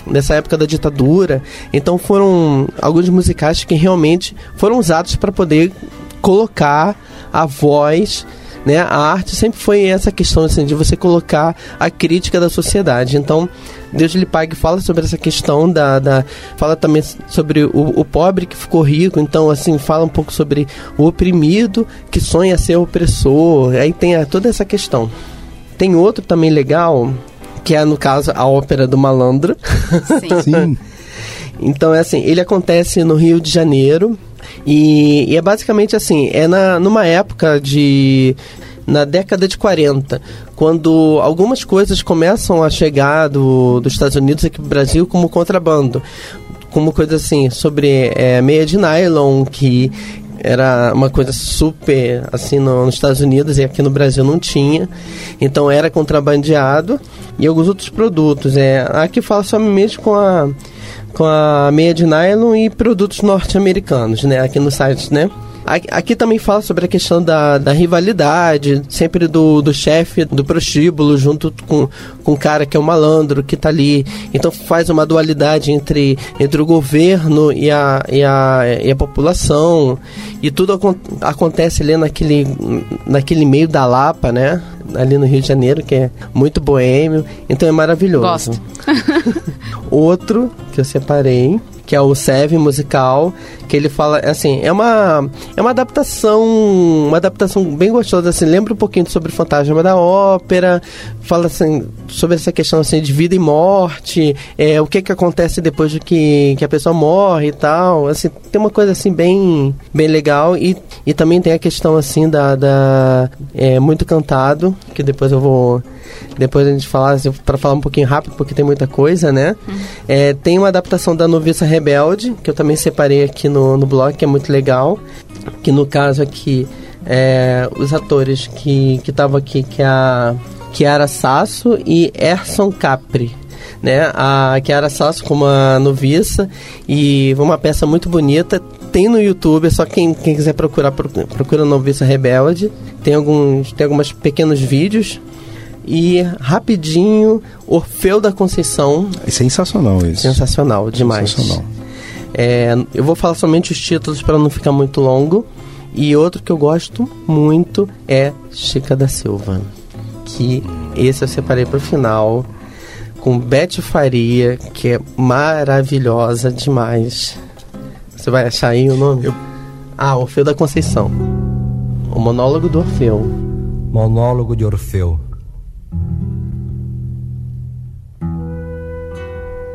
nessa época da ditadura. Então foram alguns musicais que realmente foram usados para poder colocar a voz né? A arte sempre foi essa questão assim, de você colocar a crítica da sociedade. Então, Deus lhe pague fala sobre essa questão da, da fala também sobre o, o pobre que ficou rico. Então, assim, fala um pouco sobre o oprimido que sonha ser opressor. Aí tem a- toda essa questão. Tem outro também legal que é no caso a ópera do malandro. Sim. Sim. Então é assim, ele acontece no Rio de Janeiro e, e é basicamente assim, é na, numa época de na década de 40, quando algumas coisas começam a chegar do, dos Estados Unidos aqui pro Brasil como contrabando. Como coisa assim, sobre é, meia de nylon, que era uma coisa super assim no- nos Estados Unidos e aqui no Brasil não tinha. Então era contrabandeado e alguns outros produtos. É, aqui fala mesmo com a com a meia de nylon e produtos norte-americanos, né? Aqui no site, né? Aqui, também fala sobre a questão da, da rivalidade, sempre do, do chefe do prostíbulo junto com, com o cara que é o malandro que tá ali. Então faz uma dualidade entre, entre o governo e a, e, a, e a população. E tudo acon- acontece ali naquele, naquele meio da Lapa, né? ali no Rio de Janeiro, que é muito boêmio, então é maravilhoso. Gosto. Outro que eu separei, que é o Seven musical, que ele fala assim, é uma é uma adaptação, uma adaptação bem gostosa assim, lembra um pouquinho sobre o Fantasma da Ópera, fala assim sobre essa questão assim de vida e morte, é o que que acontece depois de que, que a pessoa morre e tal, assim, tem uma coisa assim bem bem legal e, e também tem a questão assim da, da é muito cantado, que depois eu vou depois a gente falar, assim, para falar um pouquinho rápido, porque tem muita coisa, né? É, tem uma adaptação da Noviça Rebelde, que eu também separei aqui no, no blog, que é muito legal. Que no caso aqui, é, os atores que estavam aqui, que é a Chiara Sasso e Erson Capri. Né? A Chiara Sasso como a noviça e uma peça muito bonita. Tem no YouTube, é só quem, quem quiser procurar, procura, procura Noviça Rebelde. Tem alguns, tem alguns pequenos vídeos e rapidinho, Orfeu da Conceição, É sensacional isso. sensacional demais. Sensacional. É, eu vou falar somente os títulos para não ficar muito longo. E outro que eu gosto muito é Chica da Silva. Que esse eu separei para o final. Com Beth Faria, que é maravilhosa demais. Você vai achar aí o nome? Ah, Orfeu da Conceição. O monólogo do Orfeu. Monólogo de Orfeu.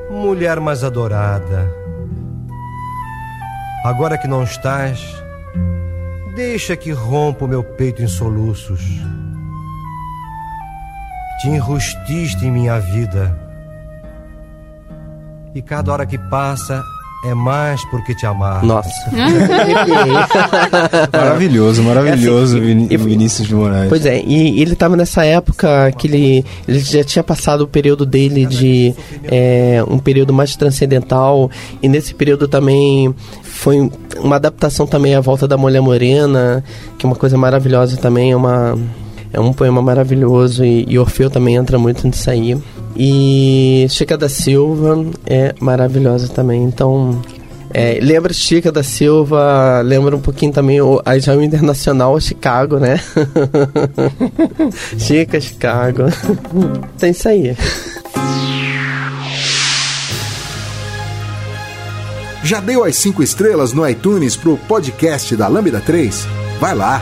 Mulher mais adorada, agora que não estás, deixa que rompa o meu peito em soluços. Te enrustiste em minha vida, e cada hora que passa é mais porque te amar. Nossa. Maravilhoso, maravilhoso, É assim, e- Vinícius de Moraes. Pois é, e ele tava nessa época que ele, ele já tinha passado o período dele de é, um período mais transcendental, e nesse período também foi uma adaptação também à volta da Mulher Morena, que é uma coisa maravilhosa também, é uma. É um poema maravilhoso e, e Orfeu também entra muito nisso aí. E Chica da Silva é maravilhosa também. Então, é, lembra Chica da Silva, lembra um pouquinho também o, a o Internacional Chicago, né? Chica, Chicago. Tem isso aí. Já deu as 5 estrelas no iTunes pro podcast da Lambda 3? Vai lá.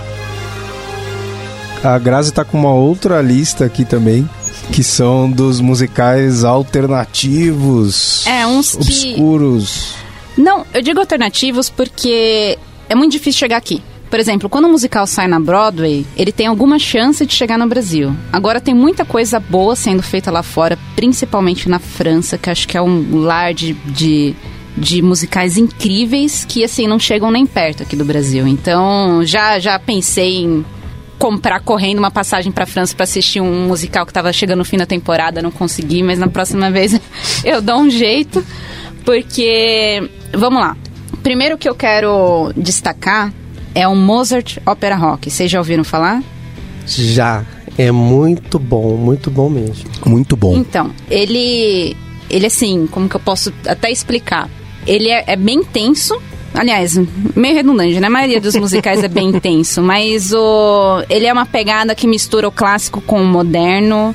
A Grazi tá com uma outra lista aqui também, que são dos musicais alternativos. É, uns que- obscuros. Não, eu digo alternativos porque é muito difícil chegar aqui. Por exemplo, quando o musical sai na Broadway, ele tem alguma chance de chegar no Brasil. Agora tem muita coisa boa sendo feita lá fora, principalmente na França, que acho que é um lar de, de, de musicais incríveis que assim não chegam nem perto aqui do Brasil. Então já já pensei em comprar correndo uma passagem pra França pra assistir um musical que tava chegando no fim da temporada, não consegui, mas na próxima vez eu dou um jeito, porque vamos lá. Primeiro que eu quero destacar é o Mozart Opera Rock. Vocês já ouviram falar? Já. É muito bom, muito bom mesmo. Muito bom. Então, ele. Ele, assim, como que eu posso até explicar? Ele é, é bem tenso. Aliás, meio redundante, né? A maioria dos musicais é bem intenso, mas o, ele é uma pegada que mistura o clássico com o moderno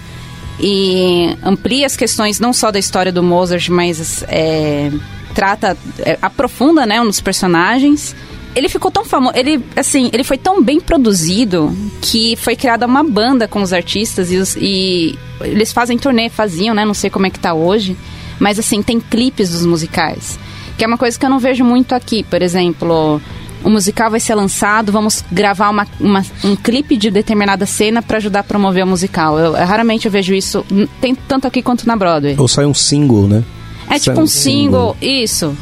e amplia as questões não só da história do Mozart, mas é, trata, é, aprofunda, né, um dos personagens. Ele ficou tão famoso, ele, assim, ele foi tão bem produzido que foi criada uma banda com os artistas e, os- e eles fazem turnê, faziam, né, não sei como é que tá hoje, mas assim, tem clipes dos musicais, que é uma coisa que eu não vejo muito aqui, por exemplo, o musical vai ser lançado, vamos gravar uma, uma- um clipe de determinada cena para ajudar a promover o musical. Eu, eu raramente eu vejo isso, tem tanto aqui quanto na Broadway. Ou sai um single, né? É tipo um single, isso.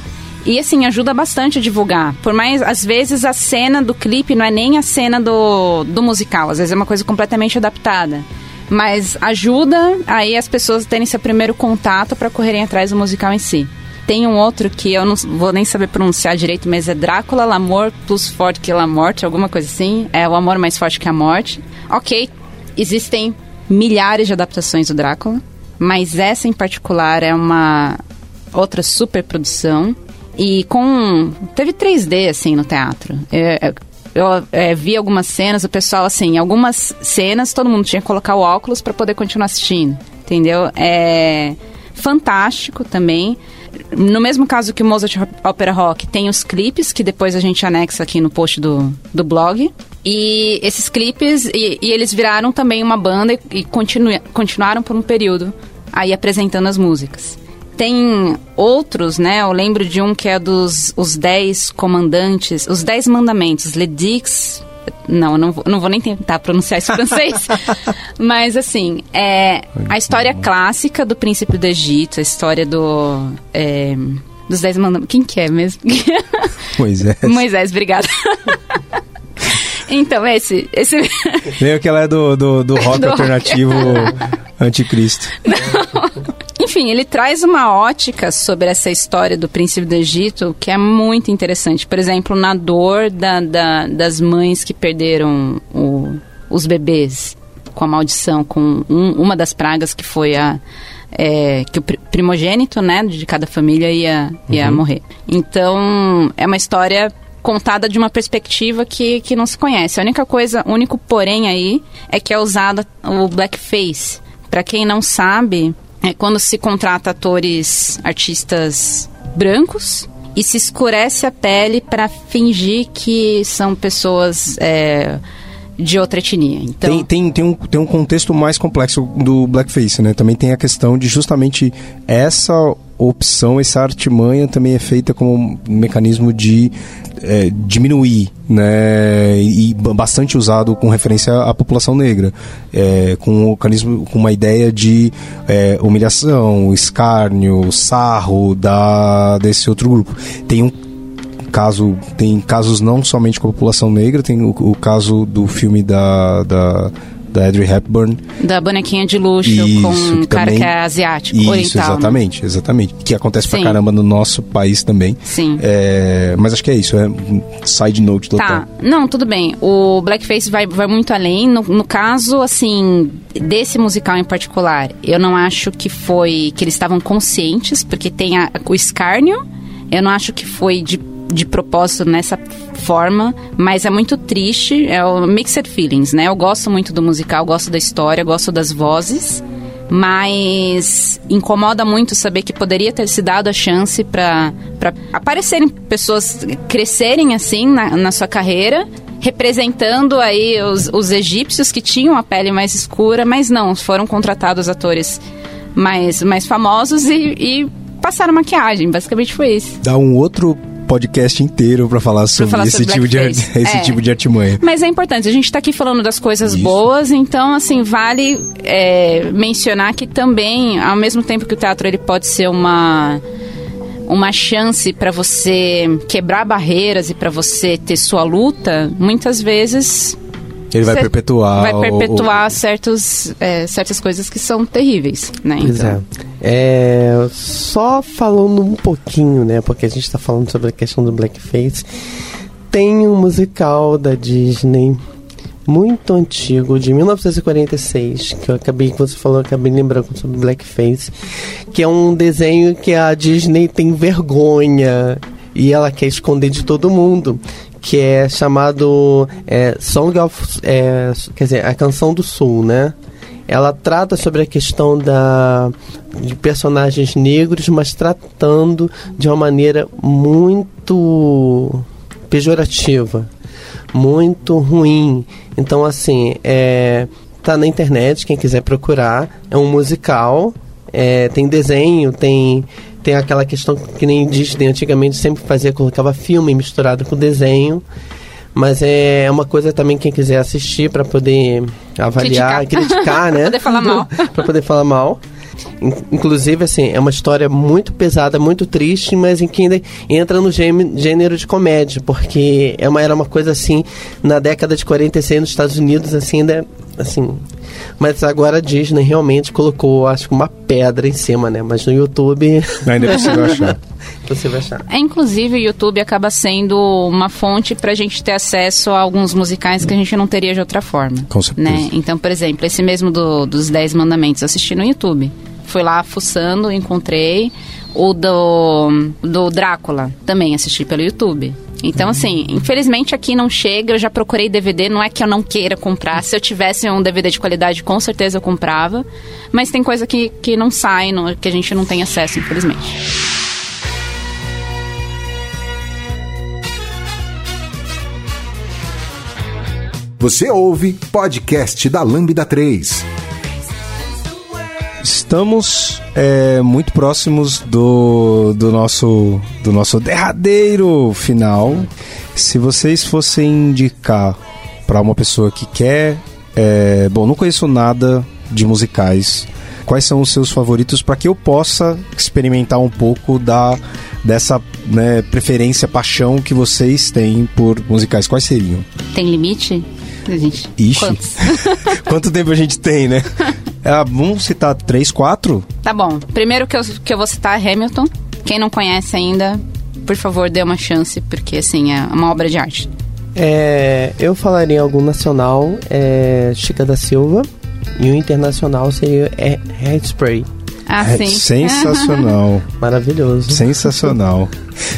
E assim, ajuda bastante a divulgar. Por mais, às vezes, a cena do clipe não é nem a cena do, do musical. Às vezes é uma coisa completamente adaptada. Mas ajuda aí as pessoas a terem seu primeiro contato para correrem atrás do musical em si. Tem um outro que eu não vou nem saber pronunciar direito, mas é Drácula, L'Amor plus forte que la morte, alguma coisa assim. É o amor mais forte que a morte. Ok, existem milhares de adaptações do Drácula, mas essa em particular é uma outra super produção. E com. Teve 3D, assim, no teatro. É, é, eu é, vi algumas cenas, o pessoal, assim, algumas cenas todo mundo tinha que colocar o óculos para poder continuar assistindo, entendeu? É fantástico também. No mesmo caso que o Mozart Opera Rock, tem os clipes, que depois a gente anexa aqui no post do, do blog. E esses clipes, e, e eles viraram também uma banda e, e continua- continuaram por um período aí apresentando as músicas. Tem outros, né? Eu lembro de um que é dos os 10 comandantes, os 10 mandamentos, Les Dix. Não, não vou, não vou nem tentar pronunciar isso em francês. Mas, assim, é a história clássica do príncipe do Egito, a história do. é, dos 10 mandamentos. Quem que é mesmo? Moisés. Moisés, obrigada. então, esse. esse Meio que ela é do, do, do rock Do rock. alternativo anticristo. Enfim, ele traz uma ótica sobre essa história do príncipe do Egito que é muito interessante. Por exemplo, na dor da- da- das mães que perderam o- os bebês com a maldição, com um- uma das pragas que foi a. é, que o pri- primogênito, né, de cada família ia, ia morrer. Então, é uma história contada de uma perspectiva que, que não se conhece. A única coisa, o único porém aí é que é usada o blackface. Pra quem não sabe, é quando se contrata atores, artistas brancos e se escurece a pele pra fingir que são pessoas é, de outra etnia. Então, Tem, tem, tem, um, tem um contexto mais complexo do blackface, né? Também tem a questão de justamente essa opção, essa artimanha também é feita como um mecanismo de é, diminuir, né? E ba- bastante usado com referência à população negra, é, com um mecanismo, com uma ideia de é, humilhação, escárnio, sarro da desse outro grupo. Tem um caso tem casos não somente com a população negra tem o, o caso do filme da da, da Audrey Hepburn da bonequinha de luxo Isso, com um cara também- que é asiático, isso oriental. né? exatamente exatamente que acontece pra Sim. caramba no nosso país também Sim. É, mas acho que é isso é side note total Tá, não, tudo bem. O Blackface vai, vai muito além. No, no caso, assim, desse musical em particular, eu não acho que foi que eles estavam conscientes, porque tem a- o escárnio. Eu não acho que foi de, de propósito nessa forma, mas é muito triste. É o mixed feelings, né? Eu gosto muito do musical, gosto da história, gosto das vozes. Mas incomoda muito saber que poderia ter se dado a chance para aparecerem pessoas crescerem assim na, na sua carreira, representando aí os, os egípcios que tinham a pele mais escura, mas não, foram contratados atores mais, mais famosos e, e passaram maquiagem. Basicamente foi isso. dá um outro podcast inteiro pra falar sobre falar esse sobre tipo de esse É. tipo de artimanha Mas é importante, a gente tá aqui falando das coisas Isso. boas, então, assim, vale é, mencionar que também, ao mesmo tempo que o teatro ele pode ser uma uma chance para você quebrar barreiras e para você ter sua luta, muitas vezes ele vai perpetuar vai o- perpetuar certos, é, certas coisas que são terríveis, né? Pois Então, é. É, Só falando um pouquinho, né? Porque a gente tá falando sobre a questão do blackface. Tem um musical da Disney muito antigo, de 1946, que eu acabei, que você falou, eu acabei lembrando sobre blackface, que é um desenho que a Disney tem vergonha e ela quer esconder de todo mundo. Que é chamado é, Song of. é, quer dizer, a Canção do Sul, né? ela trata sobre a questão da de personagens negros, mas tratando de uma maneira muito pejorativa, muito ruim. Então, assim, é, tá na internet, quem quiser procurar. É um musical, é, tem desenho, tem tem aquela questão que nem Disney antigamente sempre fazia, colocava filme misturado com desenho. Mas é uma coisa também quem quiser assistir para poder avaliar, Criticar. criticar, né? Pra poder falar mal. para poder falar mal. In- Inclusive, assim, é uma história muito pesada, muito triste, mas em que ainda entra no gênero de comédia, porque é uma, era uma coisa assim, na década de 46 nos Estados Unidos, assim, ainda, assim... Mas agora a Disney realmente colocou, acho que uma pedra em cima, né? Mas no YouTube ainda é possível achar você vai achar. É, inclusive, o YouTube acaba sendo uma fonte pra gente ter acesso a alguns musicais que a gente não teria de outra forma. Com certeza. Né? Então, por exemplo, esse mesmo do, dos Dez Mandamentos, eu assisti no YouTube. Fui lá fuçando, encontrei. O do, do Drácula, também assisti pelo YouTube. Então, assim, infelizmente aqui não chega. Eu já procurei DVD, não é que eu não queira comprar. Se eu tivesse um DVD de qualidade, com certeza eu comprava. Mas tem coisa que, que não sai, não- que a gente não tem acesso, infelizmente. Você ouve podcast da Lambda 3. Estamos é, muito próximos do, do, nosso, do nosso derradeiro final. Se vocês fossem indicar para uma pessoa que quer. é, bom, não conheço nada de musicais. Quais são os seus favoritos para que eu possa experimentar um pouco da dessa né, preferência, paixão que vocês têm por musicais? Quais seriam? Tem limite? Gente, Ixi. Quanto tempo a gente tem, né? Ah, vamos citar três, quatro? Tá bom. Primeiro que eu, que eu vou citar é Hamilton. Quem não conhece ainda, por favor, dê uma chance, porque, assim, é uma obra de arte. É, eu falaria em algum nacional, é, Chica da Silva. E o internacional seria é, Hairspray. Ah, É sim. sensacional. Maravilhoso. Sensacional.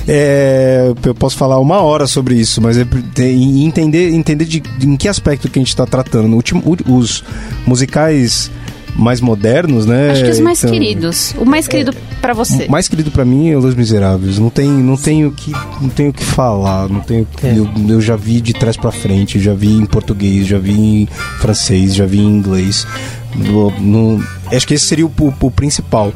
É, eu posso falar uma hora sobre isso, mas é, tem- entender, entender de, de em que aspecto que a gente está tratando. No último, os musicais mais modernos, né? Acho que os mais então, queridos. O mais querido pra você. O mais querido pra mim é Los Miseráveis. Não tem, não tenho que, não tenho o que falar. Não tenho. É. Eu, eu já vi de trás pra frente. Já vi em português, já vi em francês, já vi em inglês. No- no- acho que esse seria o, o- principal.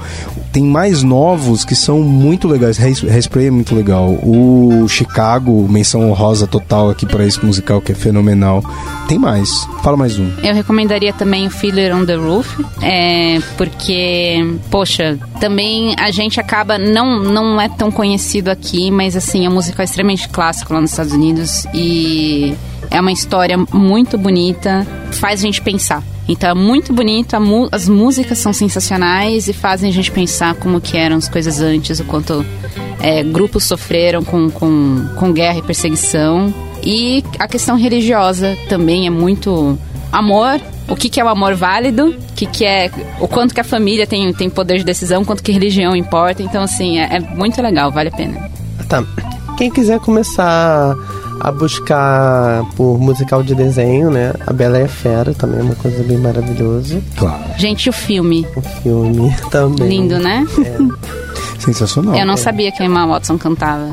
Tem mais novos que são muito legais. Hair- Hairspray é muito legal. O Chicago, menção rosa total aqui pra esse musical que é fenomenal. Tem mais. Fala mais um. Eu recomendaria também o Fiddler on the Roof, é, porque, poxa, também a gente acaba, não, não é tão conhecido aqui, mas assim, é um musical extremamente clássico lá nos Estados Unidos e é uma história muito bonita, faz a gente pensar. Então é muito bonito, as músicas são sensacionais e fazem a gente pensar como que eram as coisas antes, o quanto é, grupos sofreram com, com, com guerra e perseguição. E a questão religiosa também é muito amor. O que, que é o amor válido? O que, que é. O quanto que a família tem, tem poder de decisão, quanto que religião importa. Então, assim, é, é muito legal, vale a pena. Tá. Quem quiser começar a buscar por musical de desenho, né? A Bela e a Fera também é uma coisa bem maravilhosa. Claro. Gente, o filme. O filme também. Lindo, né? Sensacional. Eu não sabia que a Emma Watson cantava.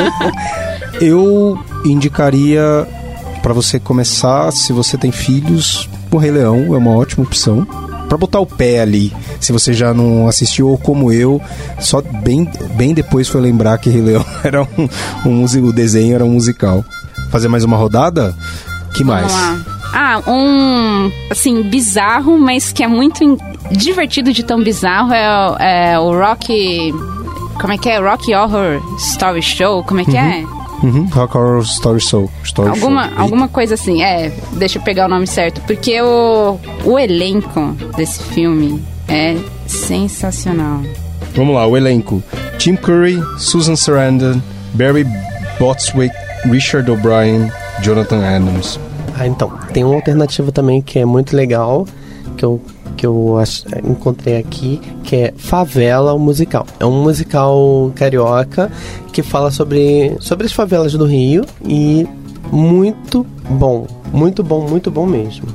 Eu indicaria pra você começar, se você tem filhos, o Rei Leão é uma ótima opção. Pra botar o pé ali, se você já não assistiu ou como eu, só bem, bem depois foi lembrar que Rei Leão era um, um o desenho era um musical. Fazer mais uma rodada? Que mais? Ah, um. Assim, bizarro, mas que é muito divertido de tão bizarro é, o- é o Rock. Como é que é? Rock Horror Story Show? Como é que é? Uhum. Rock Horror Story Show. Story Alguma, Show. alguma coisa assim, é. Deixa eu pegar o nome certo. Porque o, o elenco desse filme é sensacional. Vamos lá, o elenco. Tim Curry, Susan Sarandon, Barry Botswick, Richard O'Brien, Jonathan Adams. Ah, então. Tem uma alternativa também que é muito legal, que eu, que eu encontrei aqui, que é Favela, o musical. É um musical carioca que fala sobre, sobre as favelas do Rio e muito bom. Muito bom, muito bom mesmo.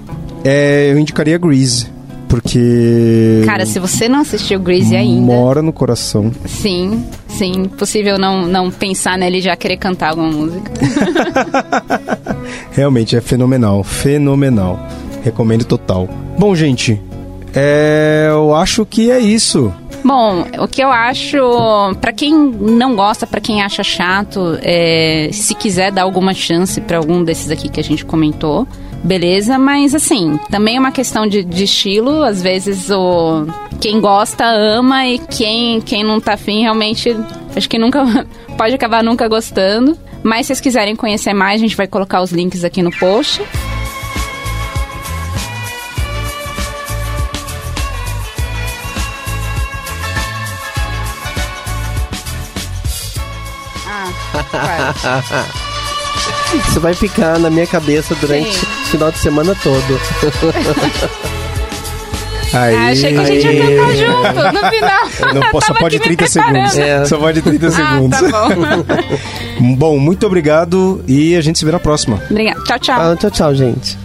É, eu indicaria Grease, porque Cara, se você não assistiu Grease ainda, mora no coração. sim, sim, impossível não, não pensar nele e já querer cantar alguma música. Realmente é fenomenal, fenomenal. Recomendo total. Bom, gente, é, eu acho que é isso. Bom, o que eu acho, pra quem não gosta, pra quem acha chato, é, se quiser dar alguma chance pra algum desses aqui que a gente comentou, beleza, mas assim, também é uma questão de, de estilo, às vezes o quem gosta ama e quem, quem não tá afim realmente acho que nunca pode acabar nunca gostando. Mas se vocês quiserem conhecer mais, a gente vai colocar os links aqui no post. Ah, vai. Isso vai ficar na minha cabeça durante Sim. o final de semana todo. Aí. Ah, achei que a gente ia cantar junto no final. Não, só pode aqui me 30 segundos. É. Só pode 30 Ah, segundos. tá bom. Bom, muito obrigado e a gente se vê na próxima. Obrigada. Tchau, tchau. Fala tchau, tchau, gente.